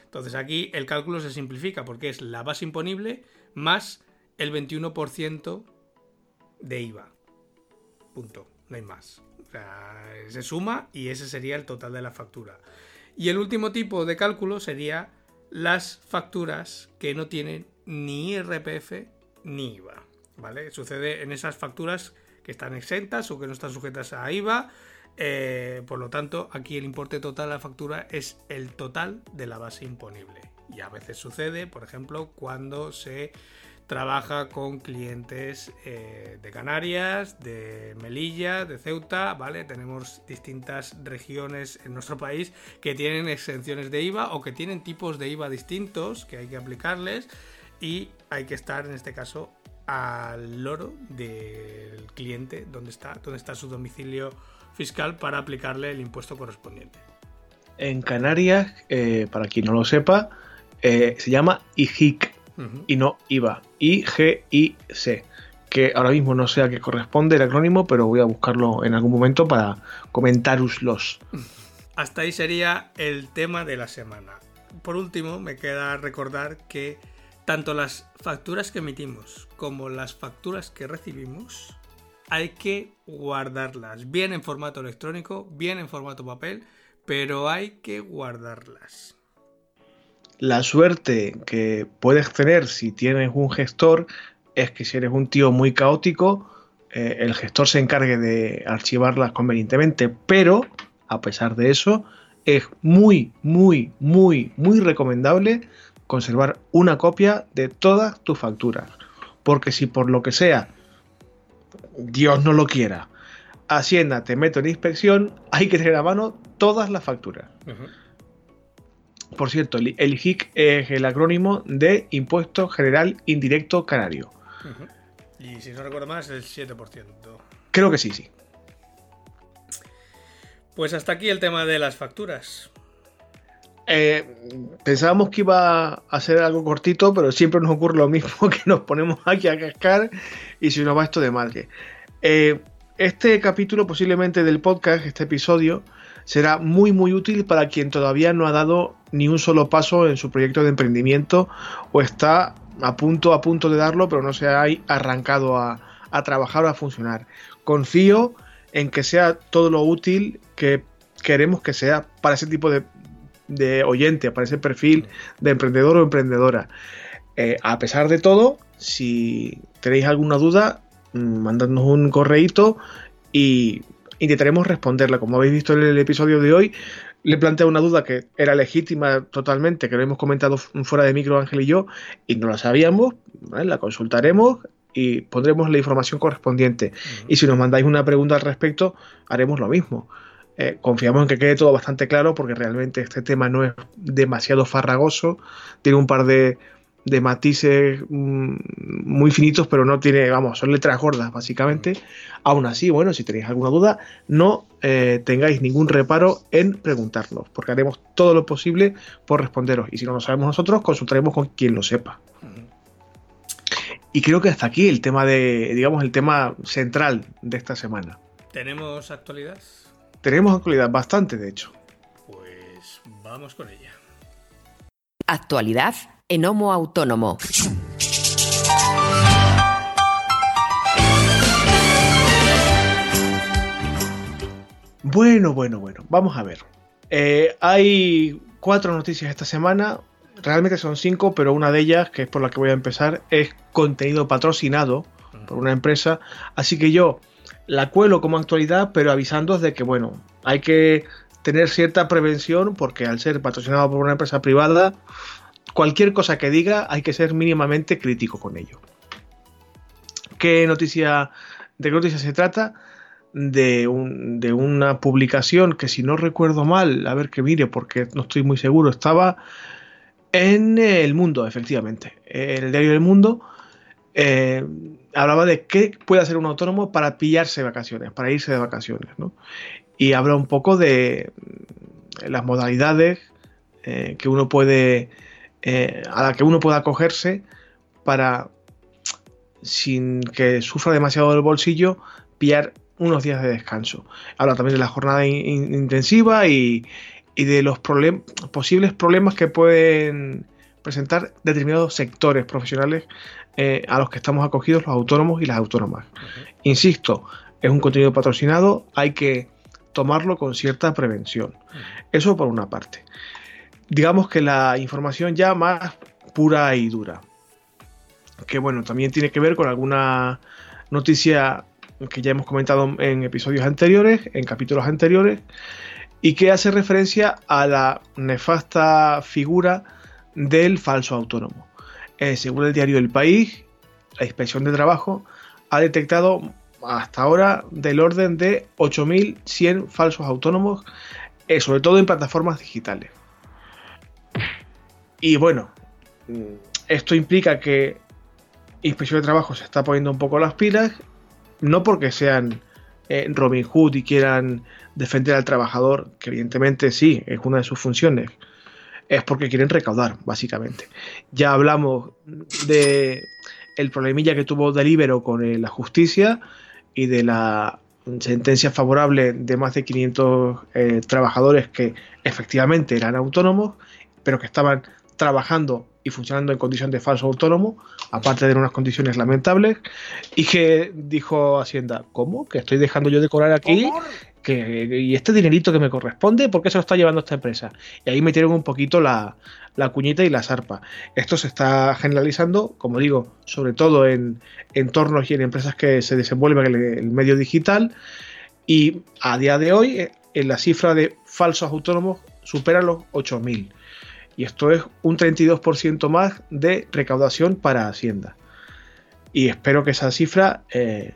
Entonces aquí el cálculo se simplifica porque es la base imponible más el 21% de IVA. Punto, no hay más. Se suma y ese sería el total de la factura. Y el último tipo de cálculo sería las facturas que no tienen ni IRPF ni IVA. ¿Vale? Sucede en esas facturas que están exentas o que no están sujetas a IVA. Eh, por lo tanto, aquí el importe total de la factura es el total de la base imponible. Y a veces sucede, por ejemplo, cuando se trabaja con clientes eh, de Canarias, de Melilla, de Ceuta, ¿vale? Tenemos distintas regiones en nuestro país que tienen exenciones de IVA o que tienen tipos de IVA distintos que hay que aplicarles y hay que estar en este caso al loro del cliente está, donde está su domicilio fiscal para aplicarle el impuesto correspondiente. En Canarias, eh, para quien no lo sepa, eh, se llama IGIC y no IVA, I-G-I-C, que ahora mismo no sé a qué corresponde el acrónimo, pero voy a buscarlo en algún momento para comentaroslos. <laughs> Hasta ahí sería el tema de la semana. Por último, me queda recordar que tanto las facturas que emitimos como las facturas que recibimos hay que guardarlas, bien en formato electrónico, bien en formato papel, pero hay que guardarlas. La suerte que puedes tener si tienes un gestor es que si eres un tío muy caótico, eh, el gestor se encargue de archivarlas convenientemente, pero a pesar de eso, es muy, muy, muy, muy recomendable conservar una copia de todas tus facturas. Porque si por lo que sea, Dios no lo quiera, Hacienda te mete en inspección, hay que tener a mano todas las facturas. Por cierto, el, IGIC es el acrónimo de Impuesto General Indirecto Canario. Y si no recuerdo más, el 7%. Creo que sí, sí. Pues hasta aquí el tema de las facturas. Eh, pensábamos que iba a ser algo cortito, pero siempre nos ocurre lo mismo, <laughs> que nos ponemos aquí a cascar y si nos va esto de madre. Eh, este capítulo posiblemente del podcast, este episodio, será muy muy útil para quien todavía no ha dado ni un solo paso en su proyecto de emprendimiento o está a punto a punto de darlo, pero no se ha arrancado a, a trabajar o a funcionar. Confío en que sea todo lo útil que queremos que sea para ese tipo de, de oyente, para ese perfil de emprendedor o emprendedora. Eh, a pesar de todo, si tenéis alguna duda, mm, mandadnos un correíto y intentaremos responderla. Como habéis visto en el episodio de hoy, le plantea una duda que era legítima totalmente, que lo hemos comentado fuera de micro Ángel y yo, y no la sabíamos, la consultaremos y pondremos la información correspondiente. Y si nos mandáis una pregunta al respecto, haremos lo mismo. Eh, confiamos en que quede todo bastante claro porque realmente este tema no es demasiado farragoso, tiene un par de, matices mm, muy finitos, pero no tiene, vamos, son letras gordas básicamente. Aún así, bueno, si tenéis alguna duda, no eh, tengáis ningún reparo en preguntarnos, porque haremos todo lo posible por responderos. Y si no lo sabemos nosotros, consultaremos con quien lo sepa. Y creo que hasta aquí el tema de, digamos, el tema central de esta semana. ¿Tenemos actualidad? Tenemos actualidad bastante, de hecho. Pues vamos con ella. Actualidad en Homo Autónomo. Bueno, bueno, bueno, vamos a ver. Eh, hay cuatro noticias esta semana, realmente son cinco, pero una de ellas, que es por la que voy a empezar, es contenido patrocinado por una empresa. Así que yo la cuelo como actualidad, pero avisándoos de que, bueno, hay que tener cierta prevención porque al ser patrocinado por una empresa privada, cualquier cosa que diga hay que ser mínimamente crítico con ello. ¿Qué noticia, ¿De qué noticia se trata? De, un, de una publicación que si no recuerdo mal, a ver que mire porque no estoy muy seguro, estaba en El Mundo, efectivamente, el diario del Mundo, eh, hablaba de qué puede hacer un autónomo para pillarse vacaciones, para irse de vacaciones, ¿no? Y habla un poco de las modalidades eh, que uno puede, eh, a la que uno pueda acogerse para, sin que sufra demasiado del bolsillo, pillar unos días de descanso. Habla también de la jornada intensiva y, de los posibles problemas que pueden presentar determinados sectores profesionales eh, a los que estamos acogidos los autónomos y las autónomas. Insisto, es un contenido patrocinado, hay que tomarlo con cierta prevención. Eso por una parte. Digamos que la información ya más pura y dura. Que bueno, también tiene que ver con alguna noticia que ya hemos comentado en episodios anteriores, en capítulos anteriores, y que hace referencia a la nefasta figura del falso autónomo. Eh, según el diario El País, la inspección de trabajo ha detectado hasta ahora del orden de 8.100 falsos autónomos, eh, sobre todo en plataformas digitales. Y bueno, mm, esto implica que Inspección de Trabajo se está poniendo un poco las pilas, no porque sean eh, Robin Hood y quieran defender al trabajador, que evidentemente sí, es una de sus funciones, es porque quieren recaudar, básicamente. Ya hablamos de el problemilla que tuvo Delibero con eh, la justicia y de la sentencia favorable de más de 500 eh, trabajadores que efectivamente eran autónomos, pero que estaban trabajando y funcionando en condición de falso autónomo, aparte de unas condiciones lamentables, y que dijo Hacienda, ¿cómo? ¿Que estoy dejando yo de cobrar aquí? Y este dinerito que me corresponde, ¿por qué se lo está llevando esta empresa? Y ahí metieron un poquito la, la cuñita y la zarpa. Esto se está generalizando, como digo, sobre todo en entornos y en empresas que se desenvuelven en el, medio digital. Y a día de hoy, eh, en la cifra de falsos autónomos supera los 8.000. Y esto es un 32% más de recaudación para Hacienda. Y espero que esa cifra eh,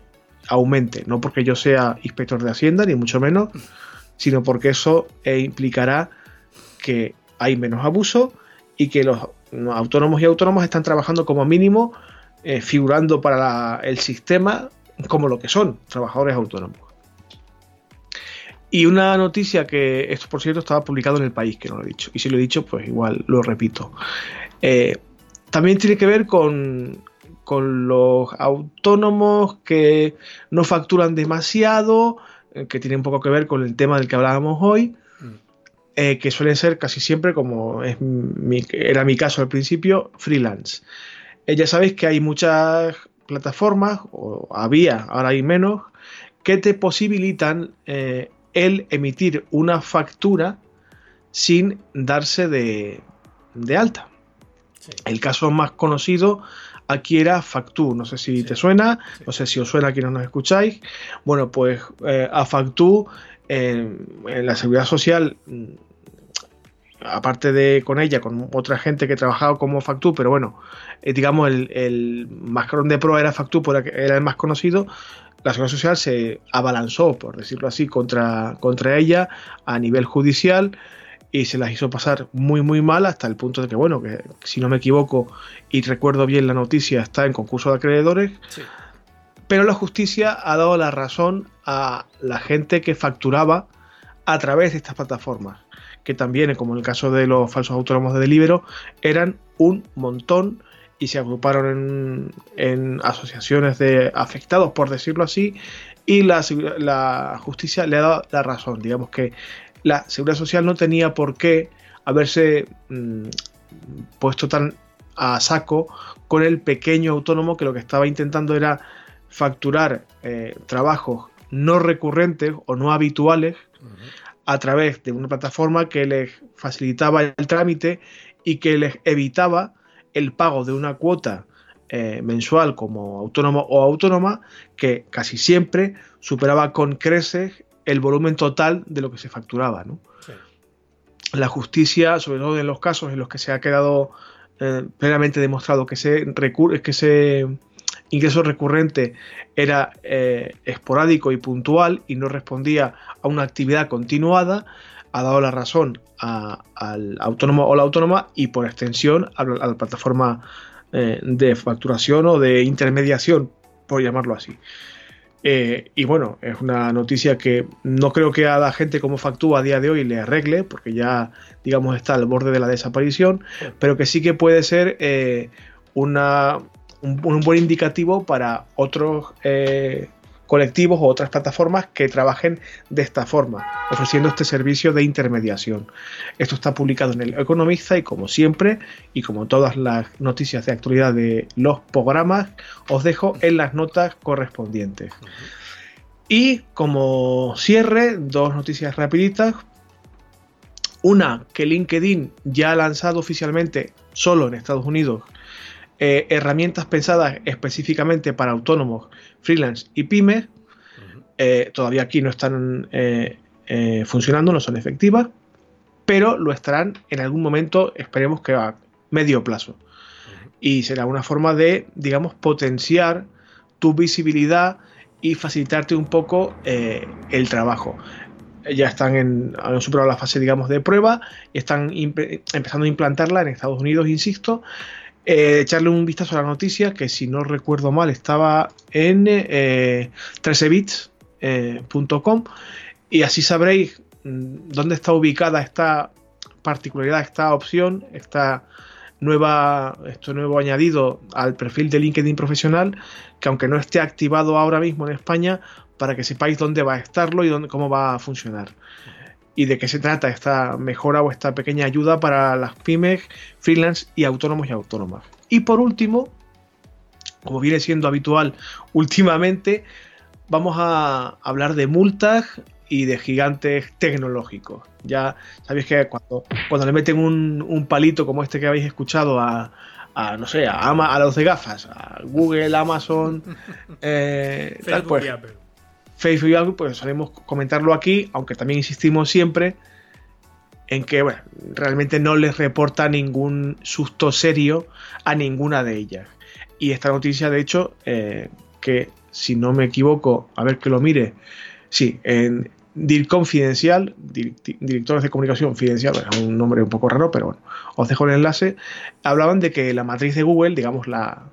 aumente, no porque yo sea inspector de Hacienda, ni mucho menos, sino porque eso eh, implicará que hay menos abuso y que los autónomos y autónomas están trabajando como mínimo, eh, figurando para el sistema como lo que son, trabajadores autónomos. Y una noticia que, esto por cierto estaba publicado en el país, que no lo he dicho, y si lo he dicho, pues igual lo repito. Eh, también tiene que ver con, con los autónomos que no facturan demasiado, eh, que tiene un poco que ver con el tema del que hablábamos hoy, mm. eh, que suelen ser casi siempre, como es era mi caso al principio, freelance. Eh, ya sabéis que hay muchas plataformas, o había, ahora hay menos, que te posibilitan el emitir una factura sin darse de, alta. El caso más conocido aquí era Factu. No sé si te suena, no sé si os suena a quienes nos escucháis. Bueno, pues eh, a Factu en la seguridad social, mm, aparte de con ella, con otra gente que trabajaba como Factu, pero bueno, eh, digamos el, el más de pro era Factu, porque era el más conocido. La seguridad social se abalanzó, por decirlo así, contra, contra ella a nivel judicial y se las hizo pasar muy muy mal hasta el punto de que, bueno, que si no me equivoco y recuerdo bien la noticia, está en concurso de acreedores. Pero la justicia ha dado la razón a la gente que facturaba a través de estas plataformas, que también, como en el caso de los falsos autónomos de Delibero, eran un montón y se agruparon en, en asociaciones de afectados, por decirlo así, y la, la, justicia le ha dado la razón. Digamos que la seguridad social no tenía por qué haberse mm, puesto tan a saco con el pequeño autónomo que lo que estaba intentando era facturar eh, trabajos no recurrentes o no habituales a través de una plataforma que les facilitaba el trámite y que les evitaba el pago de una cuota eh, mensual como autónomo o autónoma que casi siempre superaba con creces el volumen total de lo que se facturaba. La justicia, sobre todo en los casos en los que se ha quedado eh, plenamente demostrado que ese, que ese ingreso recurrente era eh, esporádico y puntual y no respondía a una actividad continuada, ha dado la razón al autónomo o la autónoma y por extensión a la, plataforma eh, de facturación o de intermediación por llamarlo así. Eh, y bueno, es una noticia que no creo que a la gente como Factúa a día de hoy le arregle, porque ya, digamos, está al borde de la desaparición, pero que sí que puede ser eh, una, un, buen indicativo para otros eh, colectivos o otras plataformas que trabajen de esta forma, ofreciendo este servicio de intermediación. Esto está publicado en el Economista y como siempre, y como todas las noticias de actualidad de los programas, os dejo en las notas correspondientes. Y como cierre, dos noticias rapiditas. Una que LinkedIn ya ha lanzado oficialmente solo en Estados Unidos eh, herramientas pensadas específicamente para autónomos, freelance y pymes. Eh, todavía aquí no están eh, funcionando, no son efectivas, pero lo estarán en algún momento, esperemos que a medio plazo. Y será una forma de, digamos, potenciar tu visibilidad y facilitarte un poco el trabajo ya están en, han superado la fase, digamos, de prueba y están empezando a implantarla en Estados Unidos, insisto, eh, echarle un vistazo a la noticia, que si no recuerdo mal estaba en 13bits.com eh, y así sabréis mm, dónde está ubicada esta particularidad, esta opción, esta nueva, esto nuevo añadido al perfil de LinkedIn profesional, que aunque no esté activado ahora mismo en España, para que sepáis dónde va a estarlo y dónde, cómo va a funcionar y de qué se trata esta mejora o esta pequeña ayuda para las pymes, freelance y autónomos y autónomas. Y por último, como viene siendo habitual últimamente, vamos a hablar de multas y de gigantes tecnológicos. Ya sabéis que cuando, cuando le meten un, palito como este que habéis escuchado a, no sé, a, a los de gafas, a Google, Amazon, <laughs> eh, tal, pues, Facebook y algo, pues solemos comentarlo aquí, aunque también insistimos siempre en que bueno, realmente no les reporta ningún susto serio a ninguna de ellas. Y esta noticia, de hecho, eh, que si no me equivoco, a ver que lo mire, sí, en DIR Confidencial, directores de comunicación fidencial, es un nombre un poco raro, pero bueno, os dejo el enlace, hablaban de que la matriz de Google, digamos la,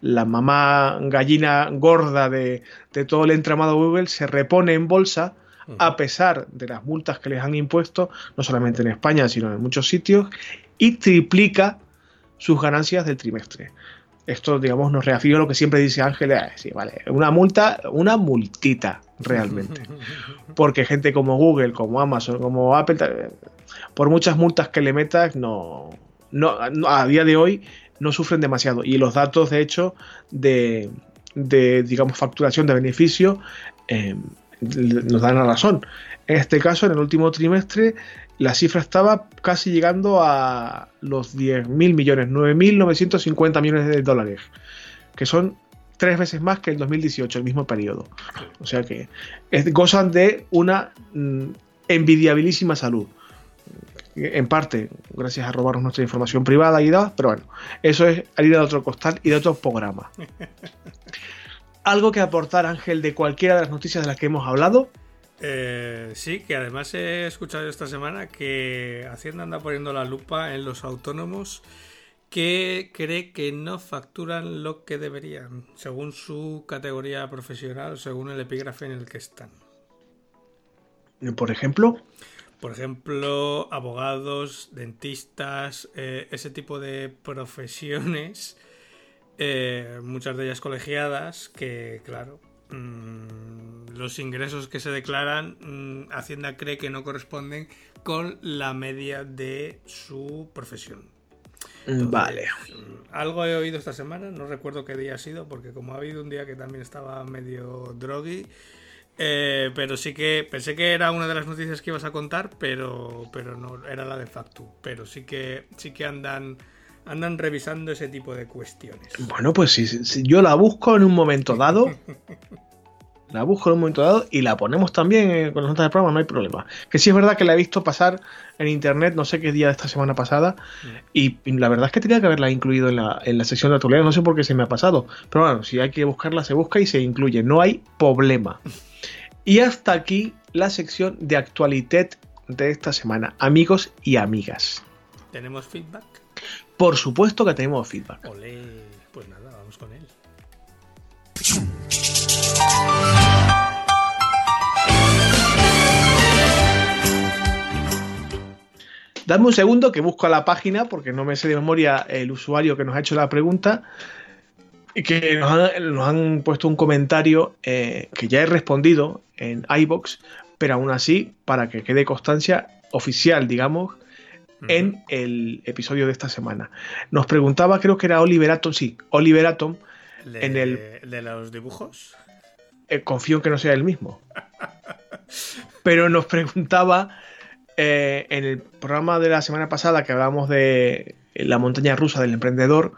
la mamá gallina gorda de, todo el entramado Google se repone en bolsa a pesar de las multas que les han impuesto, no solamente en España, sino en muchos sitios, y triplica sus ganancias del trimestre. Esto, digamos, nos reafirma lo que siempre dice Ángel, eh, sí, vale, una multa, una multita realmente. <laughs> Porque gente como Google, como Amazon, como Apple, por muchas multas que le metas, no, no a día de hoy no sufren demasiado. Y los datos, de hecho, de, digamos, facturación de beneficio eh, nos dan la razón. En este caso, en el último trimestre, la cifra estaba casi llegando a los 10.000 millones, 9.950 millones de dólares, que son tres veces más que el 2018, el mismo periodo. O sea que gozan de una mm, envidiabilísima salud en parte gracias a robarnos nuestra información privada y demás, pero bueno, eso es harina de otro costal y de otro programa. <laughs> ¿Algo que aportar, Ángel, de cualquiera de las noticias de las que hemos hablado? Eh, sí, que además he escuchado esta semana que Hacienda anda poniendo la lupa en los autónomos que cree que no facturan lo que deberían, según su categoría profesional, según el epígrafe en el que están. Por ejemplo. Por ejemplo, abogados, dentistas, eh, ese tipo de profesiones, <laughs> eh, muchas de ellas colegiadas, que claro, mm, los ingresos que se declaran, mm, Hacienda cree que no corresponden con la media de su profesión. vale. Mm, algo he oído esta semana, no recuerdo qué día ha sido, porque como ha habido un día que también estaba medio drogui, eh, pero sí que pensé que era una de las noticias que ibas a contar, pero, pero no, era la de Factu. Pero sí que, sí que andan, andan revisando ese tipo de cuestiones. Bueno, pues si, yo la busco en un momento dado, <laughs> la busco en un momento dado y la ponemos también eh, con las notas del programa, no hay problema. Que sí es verdad que la he visto pasar en internet, no sé qué día de esta semana pasada, y, la verdad es que tenía que haberla incluido en la, en la sección de actualidad, no sé por qué se me ha pasado. Pero bueno, si hay que buscarla, se busca y se incluye, no hay problema. Y hasta aquí la sección de actualidad de esta semana, amigos y amigas. ¿Tenemos feedback? Por supuesto que tenemos feedback. Olé, pues nada, vamos con él. Dame un segundo que busco la página porque no me sé de memoria el usuario que nos ha hecho la pregunta y que nos han, puesto un comentario eh, que ya he respondido en iBox, pero aún así, para que quede constancia oficial, digamos, en el episodio de esta semana. Nos preguntaba, creo que era Oliver Atom, sí, Oliver Atom, en el... ¿De los dibujos? Eh, confío en que no sea el mismo. <laughs> Pero nos preguntaba eh, en el programa de la semana pasada que hablamos de la montaña rusa del emprendedor,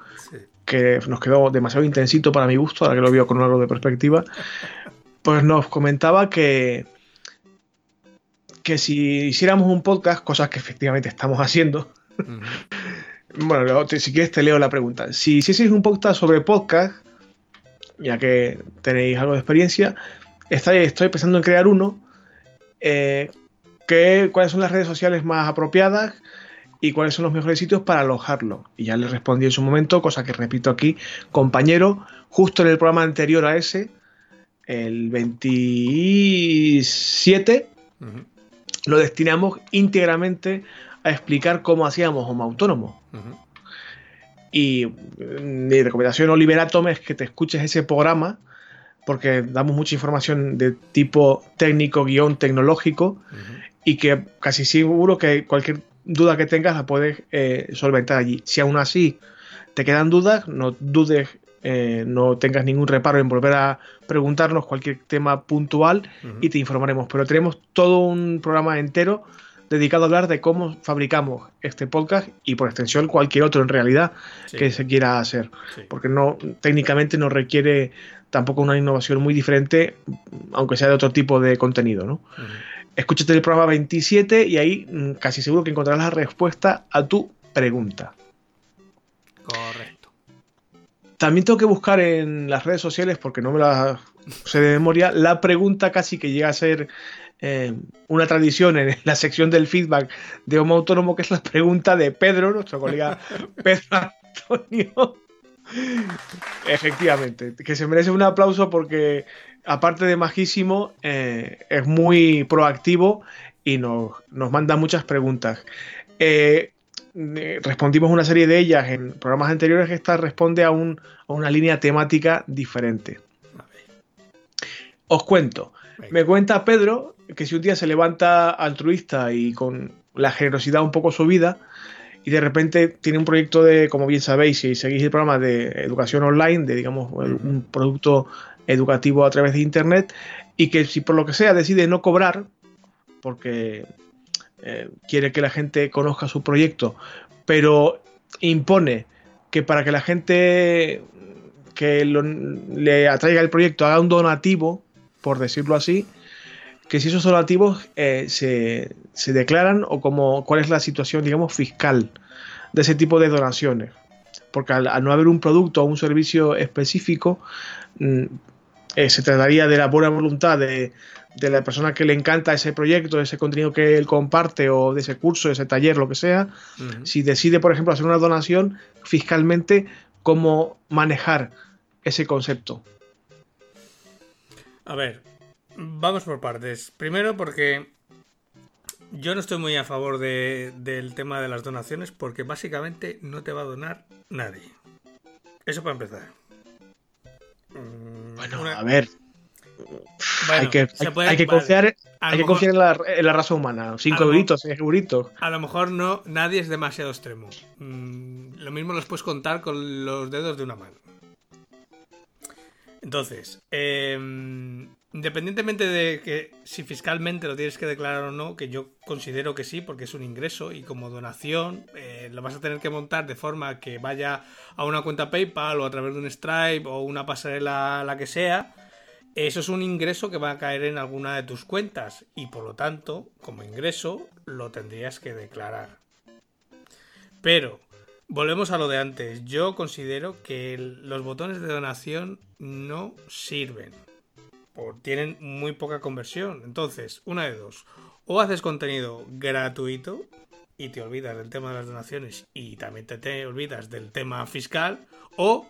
que nos quedó demasiado intensito para mi gusto, ahora que lo veo con algo de perspectiva, pues nos comentaba que, que si hiciéramos un podcast, cosas que efectivamente estamos haciendo, bueno, si quieres te leo la pregunta. Si hicieseis un podcast sobre podcast, ya que tenéis algo de experiencia, estoy, estoy pensando en crear uno. Eh, ¿Cuáles son las redes sociales más apropiadas? y cuáles son los mejores sitios para alojarlo. Y ya le respondí en su momento, cosa que repito aquí, compañero, justo en el programa anterior a ese, el 27, lo destinamos íntegramente a explicar cómo hacíamos Home Autónomo. Y mi recomendación, Oliver Atom, es que te escuches ese programa, porque damos mucha información de tipo técnico, guion tecnológico, y que casi seguro que cualquier duda que tengas la puedes eh, solventar allí. Si aún así te quedan dudas, no dudes, eh, no tengas ningún reparo en volver a preguntarnos cualquier tema puntual y te informaremos. Pero tenemos todo un programa entero dedicado a hablar de cómo fabricamos este podcast y por extensión cualquier otro en realidad que se quiera hacer. Porque no técnicamente no requiere tampoco una innovación muy diferente, aunque sea de otro tipo de contenido, ¿no? Escúchate el programa 27 y ahí mm, casi seguro que encontrarás la respuesta a tu pregunta. Correcto. También tengo que buscar en las redes sociales, porque no me la sé de memoria, la pregunta casi que llega a ser eh, una tradición en la sección del feedback de Homo Autónomo, que es la pregunta de Pedro, nuestro colega <laughs> Pedro Antonio. Efectivamente, que se merece un aplauso porque aparte de majísimo, eh, es muy proactivo y nos, manda muchas preguntas. Eh, respondimos una serie de ellas en programas anteriores. Esta responde a, una línea temática diferente. Os cuento. Me cuenta Pedro que si un día se levanta altruista y con la generosidad un poco subida, y de repente tiene un proyecto de, como bien sabéis, si seguís el programa de educación online, de digamos un producto educativo a través de Internet y que si por lo que sea decide no cobrar, porque eh, quiere que la gente conozca su proyecto, pero impone que para que la gente que le atraiga el proyecto haga un donativo, por decirlo así, que si esos donativos eh, se, se, declaran o como cuál es la situación, digamos, fiscal de ese tipo de donaciones. Porque al, no haber un producto o un servicio específico, mm, eh, se trataría de la buena voluntad de, la persona que le encanta ese proyecto, ese contenido que él comparte o de ese curso, ese taller, lo que sea, si decide, por ejemplo, hacer una donación fiscalmente, cómo manejar ese concepto. A ver, vamos por partes. Primero porque yo no estoy muy a favor del tema de las donaciones porque básicamente no te va a donar nadie. Eso para empezar. Bueno, a ver. hay que, confiar, hay que confiar en, la, raza humana. Cinco euritos, seis euritos. A lo mejor no, nadie es demasiado extremo. Mm, lo mismo los puedes contar con los dedos de una mano. Entonces, eh, Independientemente de que si fiscalmente lo tienes que declarar o no, que yo considero que sí, porque es un ingreso y como donación eh, lo vas a tener que montar de forma que vaya a una cuenta PayPal o a través de un Stripe o una pasarela, la que sea, eso es un ingreso que va a caer en alguna de tus cuentas y por lo tanto, como ingreso, lo tendrías que declarar. Pero, volvemos a lo de antes. Yo considero que los botones de donación no sirven tienen muy poca conversión. Entonces, una de dos. O haces contenido gratuito y te olvidas del tema de las donaciones y también te, olvidas del tema fiscal. O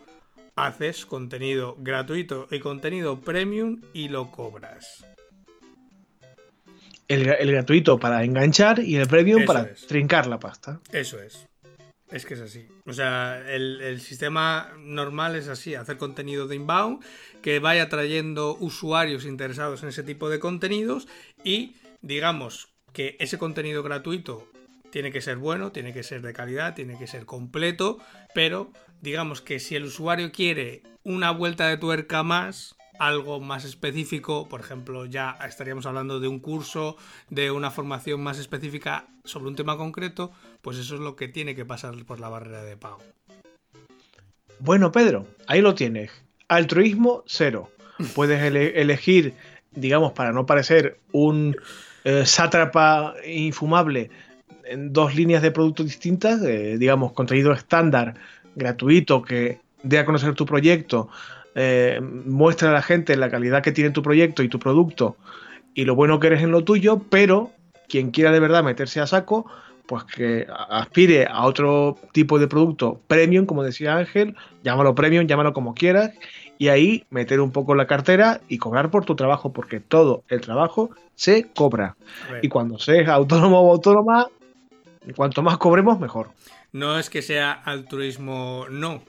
haces contenido gratuito y contenido premium y lo cobras. el, gratuito para enganchar y el premium para trincar la pasta. Eso es. Es que es así. O sea, el, sistema normal es así, hacer contenido de inbound que vaya trayendo usuarios interesados en ese tipo de contenidos y digamos que ese contenido gratuito tiene que ser bueno, tiene que ser de calidad, tiene que ser completo, pero digamos que si el usuario quiere una vuelta de tuerca más, algo más específico, por ejemplo, ya estaríamos hablando de un curso, de una formación más específica sobre un tema concreto, pues eso es lo que tiene que pasar por la barrera de pago. Bueno, Pedro, ahí lo tienes. Altruismo cero. <laughs> Puedes elegir, digamos, para no parecer un eh, sátrapa infumable, en dos líneas de productos distintas, eh, digamos, contenido estándar, gratuito, que dé a conocer tu proyecto, eh, muestra a la gente la calidad que tiene tu proyecto y tu producto y lo bueno que eres en lo tuyo, pero quien quiera de verdad meterse a saco, pues que aspire a otro tipo de producto premium, como decía Ángel, llámalo premium, llámalo como quieras, y ahí meter un poco la cartera y cobrar por tu trabajo, porque todo el trabajo se cobra. Y cuando seas autónomo o autónoma, cuanto más cobremos, mejor. No es que sea altruismo, no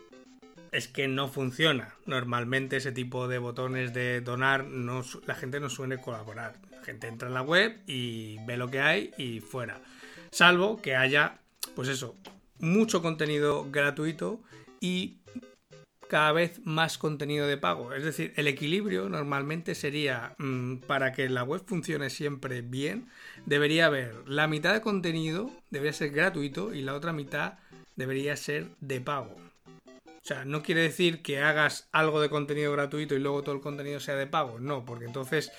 es que no funciona. Normalmente ese tipo de botones de donar, no, la gente no suele colaborar. La gente entra en la web y ve lo que hay y fuera. Salvo que haya, pues eso, mucho contenido gratuito y cada vez más contenido de pago. Es decir, el equilibrio normalmente sería, mm, para que la web funcione siempre bien, debería haber la mitad de contenido, debería ser gratuito y la otra mitad debería ser de pago. O sea, no quiere decir que hagas algo de contenido gratuito y luego todo el contenido sea de pago. No, porque entonces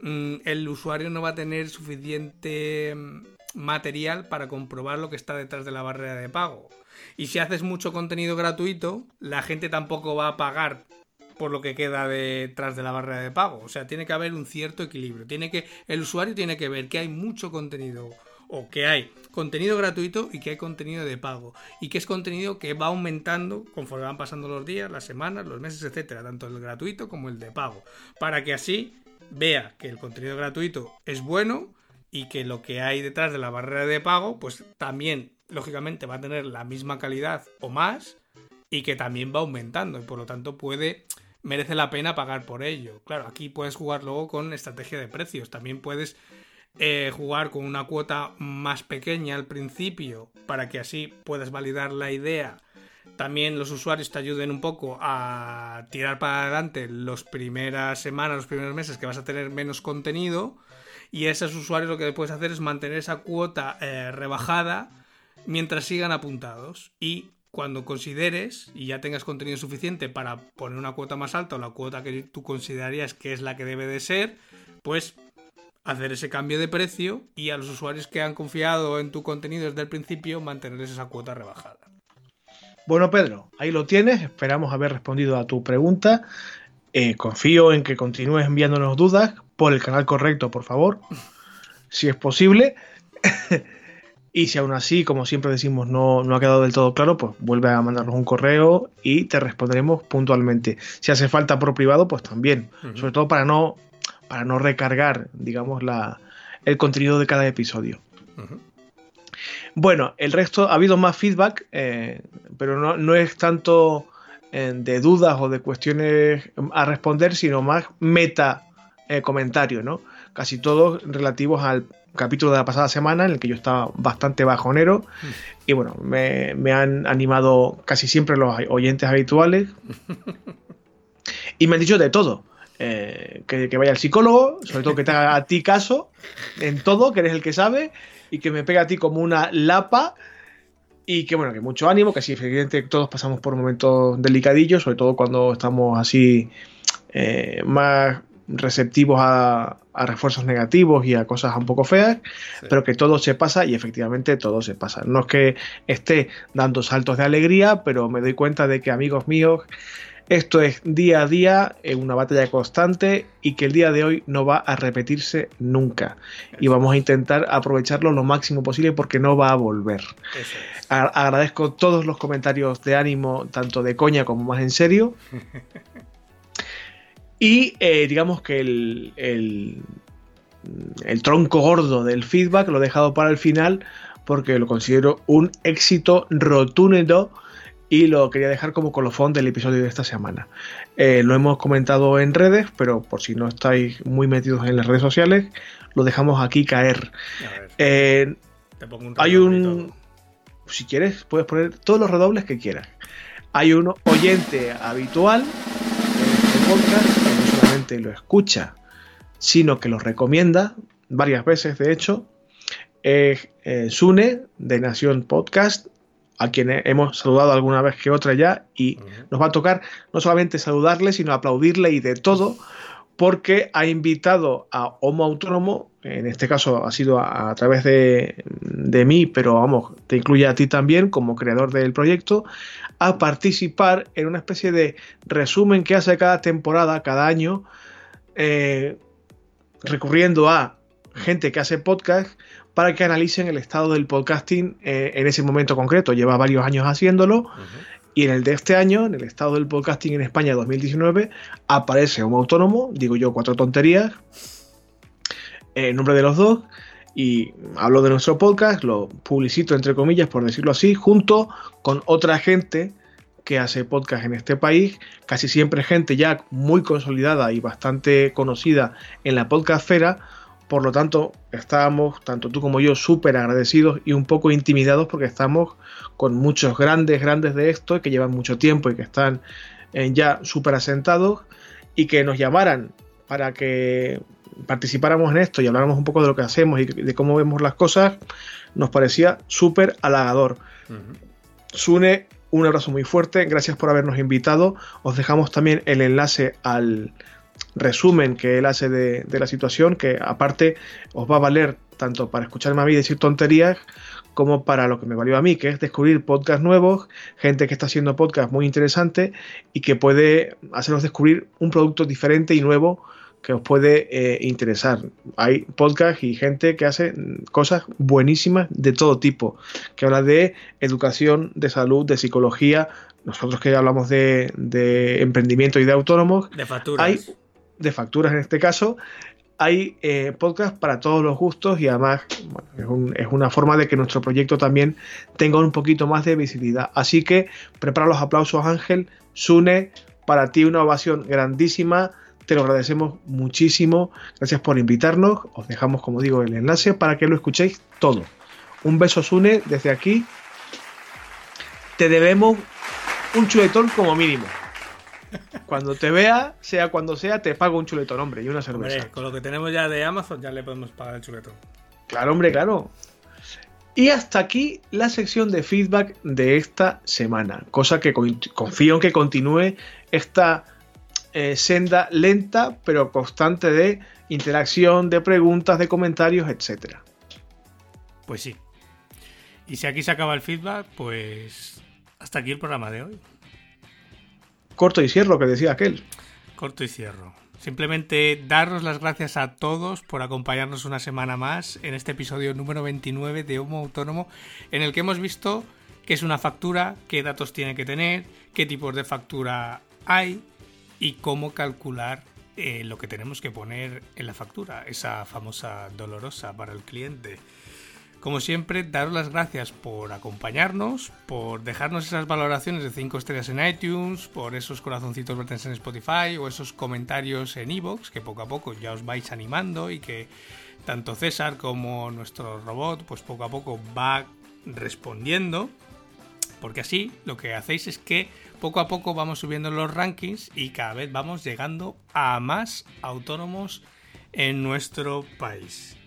mm, el usuario no va a tener suficiente mm, material para comprobar lo que está detrás de la barrera de pago. Y si haces mucho contenido gratuito, la gente tampoco va a pagar por lo que queda detrás de la barrera de pago. O sea, tiene que haber un cierto equilibrio. Tiene que, el usuario tiene que ver que hay mucho contenido o que hay contenido gratuito y que hay contenido de pago y que es contenido que va aumentando conforme van pasando los días, las semanas, los meses, etcétera, tanto el gratuito como el de pago, para que así vea que el contenido gratuito es bueno y que lo que hay detrás de la barrera de pago pues también lógicamente va a tener la misma calidad o más y que también va aumentando y por lo tanto puede merece la pena pagar por ello. Claro, aquí puedes jugar luego con estrategia de precios, también puedes eh, jugar con una cuota más pequeña al principio para que así puedas validar la idea. También los usuarios te ayuden un poco a tirar para adelante las primeras semanas, los primeros meses que vas a tener menos contenido. Y esos usuarios lo que puedes hacer es mantener esa cuota eh, rebajada mientras sigan apuntados. Y cuando consideres y ya tengas contenido suficiente para poner una cuota más alta o la cuota que tú considerarías que es la que debe de ser, pues hacer ese cambio de precio y a los usuarios que han confiado en tu contenido desde el principio mantenerles esa cuota rebajada. Bueno, Pedro, ahí lo tienes. Esperamos haber respondido a tu pregunta. Eh, confío en que continúes enviándonos dudas por el canal correcto, por favor, si es posible. <laughs> y si aún así, como siempre decimos, no, no, ha quedado del todo claro, pues vuelve a mandarnos un correo y te responderemos puntualmente. Si hace falta por privado, pues también. Sobre todo para no para no recargar, digamos, la, el contenido de cada episodio. Bueno, el resto ha habido más feedback, eh, pero no, es tanto eh, de dudas o de cuestiones a responder, sino más meta eh, comentarios, ¿no? Casi todos relativos al capítulo de la pasada semana en el que yo estaba bastante bajonero y bueno, me, me han animado casi siempre los oyentes habituales <laughs> y me han dicho de todo. Eh, que, vaya al psicólogo, sobre todo que te haga a ti caso en todo, que eres el que sabe, y que me pegue a ti como una lapa. Y que bueno, que mucho ánimo, que sí, efectivamente todos pasamos por momentos delicadillos, sobre todo cuando estamos así eh, más receptivos a, refuerzos negativos y a cosas un poco feas, pero que todo se pasa y efectivamente todo se pasa. No es que esté dando saltos de alegría, pero me doy cuenta de que amigos míos esto es día a día, en una batalla constante y que el día de hoy no va a repetirse nunca. Y vamos a intentar aprovecharlo lo máximo posible porque no va a volver. agradezco todos los comentarios de ánimo, tanto de coña como más en serio. <laughs> y eh, digamos que el, el tronco gordo del feedback lo he dejado para el final porque lo considero un éxito rotundo y lo quería dejar como colofón del episodio de esta semana. Eh, lo hemos comentado en redes, pero por si no estáis muy metidos en las redes sociales, lo dejamos aquí caer. Eh, hay un... Si quieres, puedes poner todos los redobles que quieras. Hay un oyente habitual en este podcast solamente lo escucha, sino que lo recomienda varias veces, de hecho. Es eh, Sune de Nación Podcast a quien hemos saludado alguna vez que otra ya y nos va a tocar no solamente saludarle, sino aplaudirle y de todo, porque ha invitado a Homo Autónomo, en este caso ha sido a, través de, mí, pero vamos, te incluye a ti también como creador del proyecto, a participar en una especie de resumen que hace cada temporada, cada año, eh, recurriendo a gente que hace podcast para que analicen el estado del podcasting eh, en ese momento concreto. Lleva varios años haciéndolo. Y en el de este año, en el estado del podcasting en España 2019, aparece un autónomo, digo yo cuatro tonterías, en nombre de los dos, y hablo de nuestro podcast, lo publicito entre comillas, por decirlo así, junto con otra gente que hace podcast en este país, casi siempre gente ya muy consolidada y bastante conocida en la podcastfera, por lo tanto, estábamos, tanto tú como yo, súper agradecidos y un poco intimidados porque estamos con muchos grandes, grandes de esto que llevan mucho tiempo y que están eh, ya súper asentados y que nos llamaran para que participáramos en esto y habláramos un poco de lo que hacemos y de cómo vemos las cosas, nos parecía súper halagador. Sune, un abrazo muy fuerte, gracias por habernos invitado. Os dejamos también el enlace al, resumen que él hace de, la situación, que aparte os va a valer tanto para escucharme a mí decir tonterías, como para lo que me valió a mí, que es descubrir podcasts nuevos, gente que está haciendo podcasts muy interesantes y que puede haceros descubrir un producto diferente y nuevo que os puede eh, interesar. Hay podcasts y gente que hace cosas buenísimas de todo tipo, que habla de educación, de salud, de psicología. Nosotros que hablamos de, emprendimiento y de autónomos, de facturas. Hay de facturas en este caso, hay eh, podcast para todos los gustos y además es, una forma de que nuestro proyecto también tenga un poquito más de visibilidad. Así que prepara los aplausos Ángel, Sune, para ti una ovación grandísima, te lo agradecemos muchísimo, gracias por invitarnos, os dejamos como digo el enlace para que lo escuchéis todo. Un beso Sune desde aquí, te debemos un chuletón como mínimo. Cuando te vea, sea cuando sea, te pago un chuletón, hombre, y una cerveza. con lo que tenemos ya de Amazon, ya le podemos pagar el chuletón. Claro, hombre, claro. Y hasta aquí la sección de feedback de esta semana. Cosa que confío en que continúe esta eh, senda lenta pero constante de interacción, de preguntas, de comentarios, etc. Pues sí. Y si aquí se acaba el feedback, pues hasta aquí el programa de hoy corto y cierro que decía aquel. Corto y cierro. Simplemente daros las gracias a todos por acompañarnos una semana más en este episodio número 29 de Homo Autónomo, en el que hemos visto qué es una factura, qué datos tiene que tener, qué tipos de factura hay y cómo calcular eh, lo que tenemos que poner en la factura, esa famosa dolorosa para el cliente. Como siempre, daros las gracias por acompañarnos, por dejarnos esas valoraciones de 5 estrellas en iTunes, por esos corazoncitos verdes en Spotify o esos comentarios en Evox que poco a poco ya os vais animando y que tanto César como nuestro robot pues poco a poco va respondiendo. Porque así lo que hacéis es que poco a poco vamos subiendo los rankings y cada vez vamos llegando a más autónomos en nuestro país.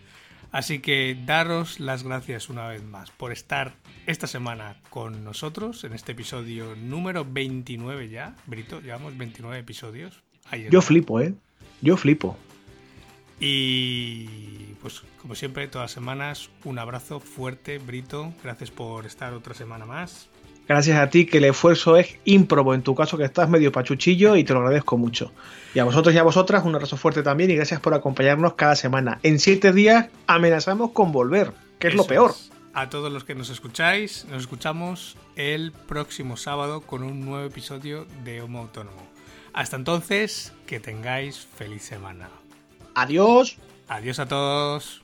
Así que daros las gracias una vez más por estar esta semana con nosotros en este episodio número 29 ya. Brito, llevamos 29 episodios. Yo flipo, ¿eh? Yo flipo. Y pues como siempre, todas las semanas, un abrazo fuerte, Brito. Gracias por estar otra semana más. Gracias a ti, que el esfuerzo es ímprobo en tu caso, que estás medio pachuchillo y te lo agradezco mucho. Y a vosotros y a vosotras, un abrazo fuerte también y gracias por acompañarnos cada semana. En siete días amenazamos con volver, que es lo peor. A todos los que nos escucháis, nos escuchamos el próximo sábado con un nuevo episodio de Homo Autónomo. Hasta entonces, que tengáis feliz semana. Adiós. Adiós a todos.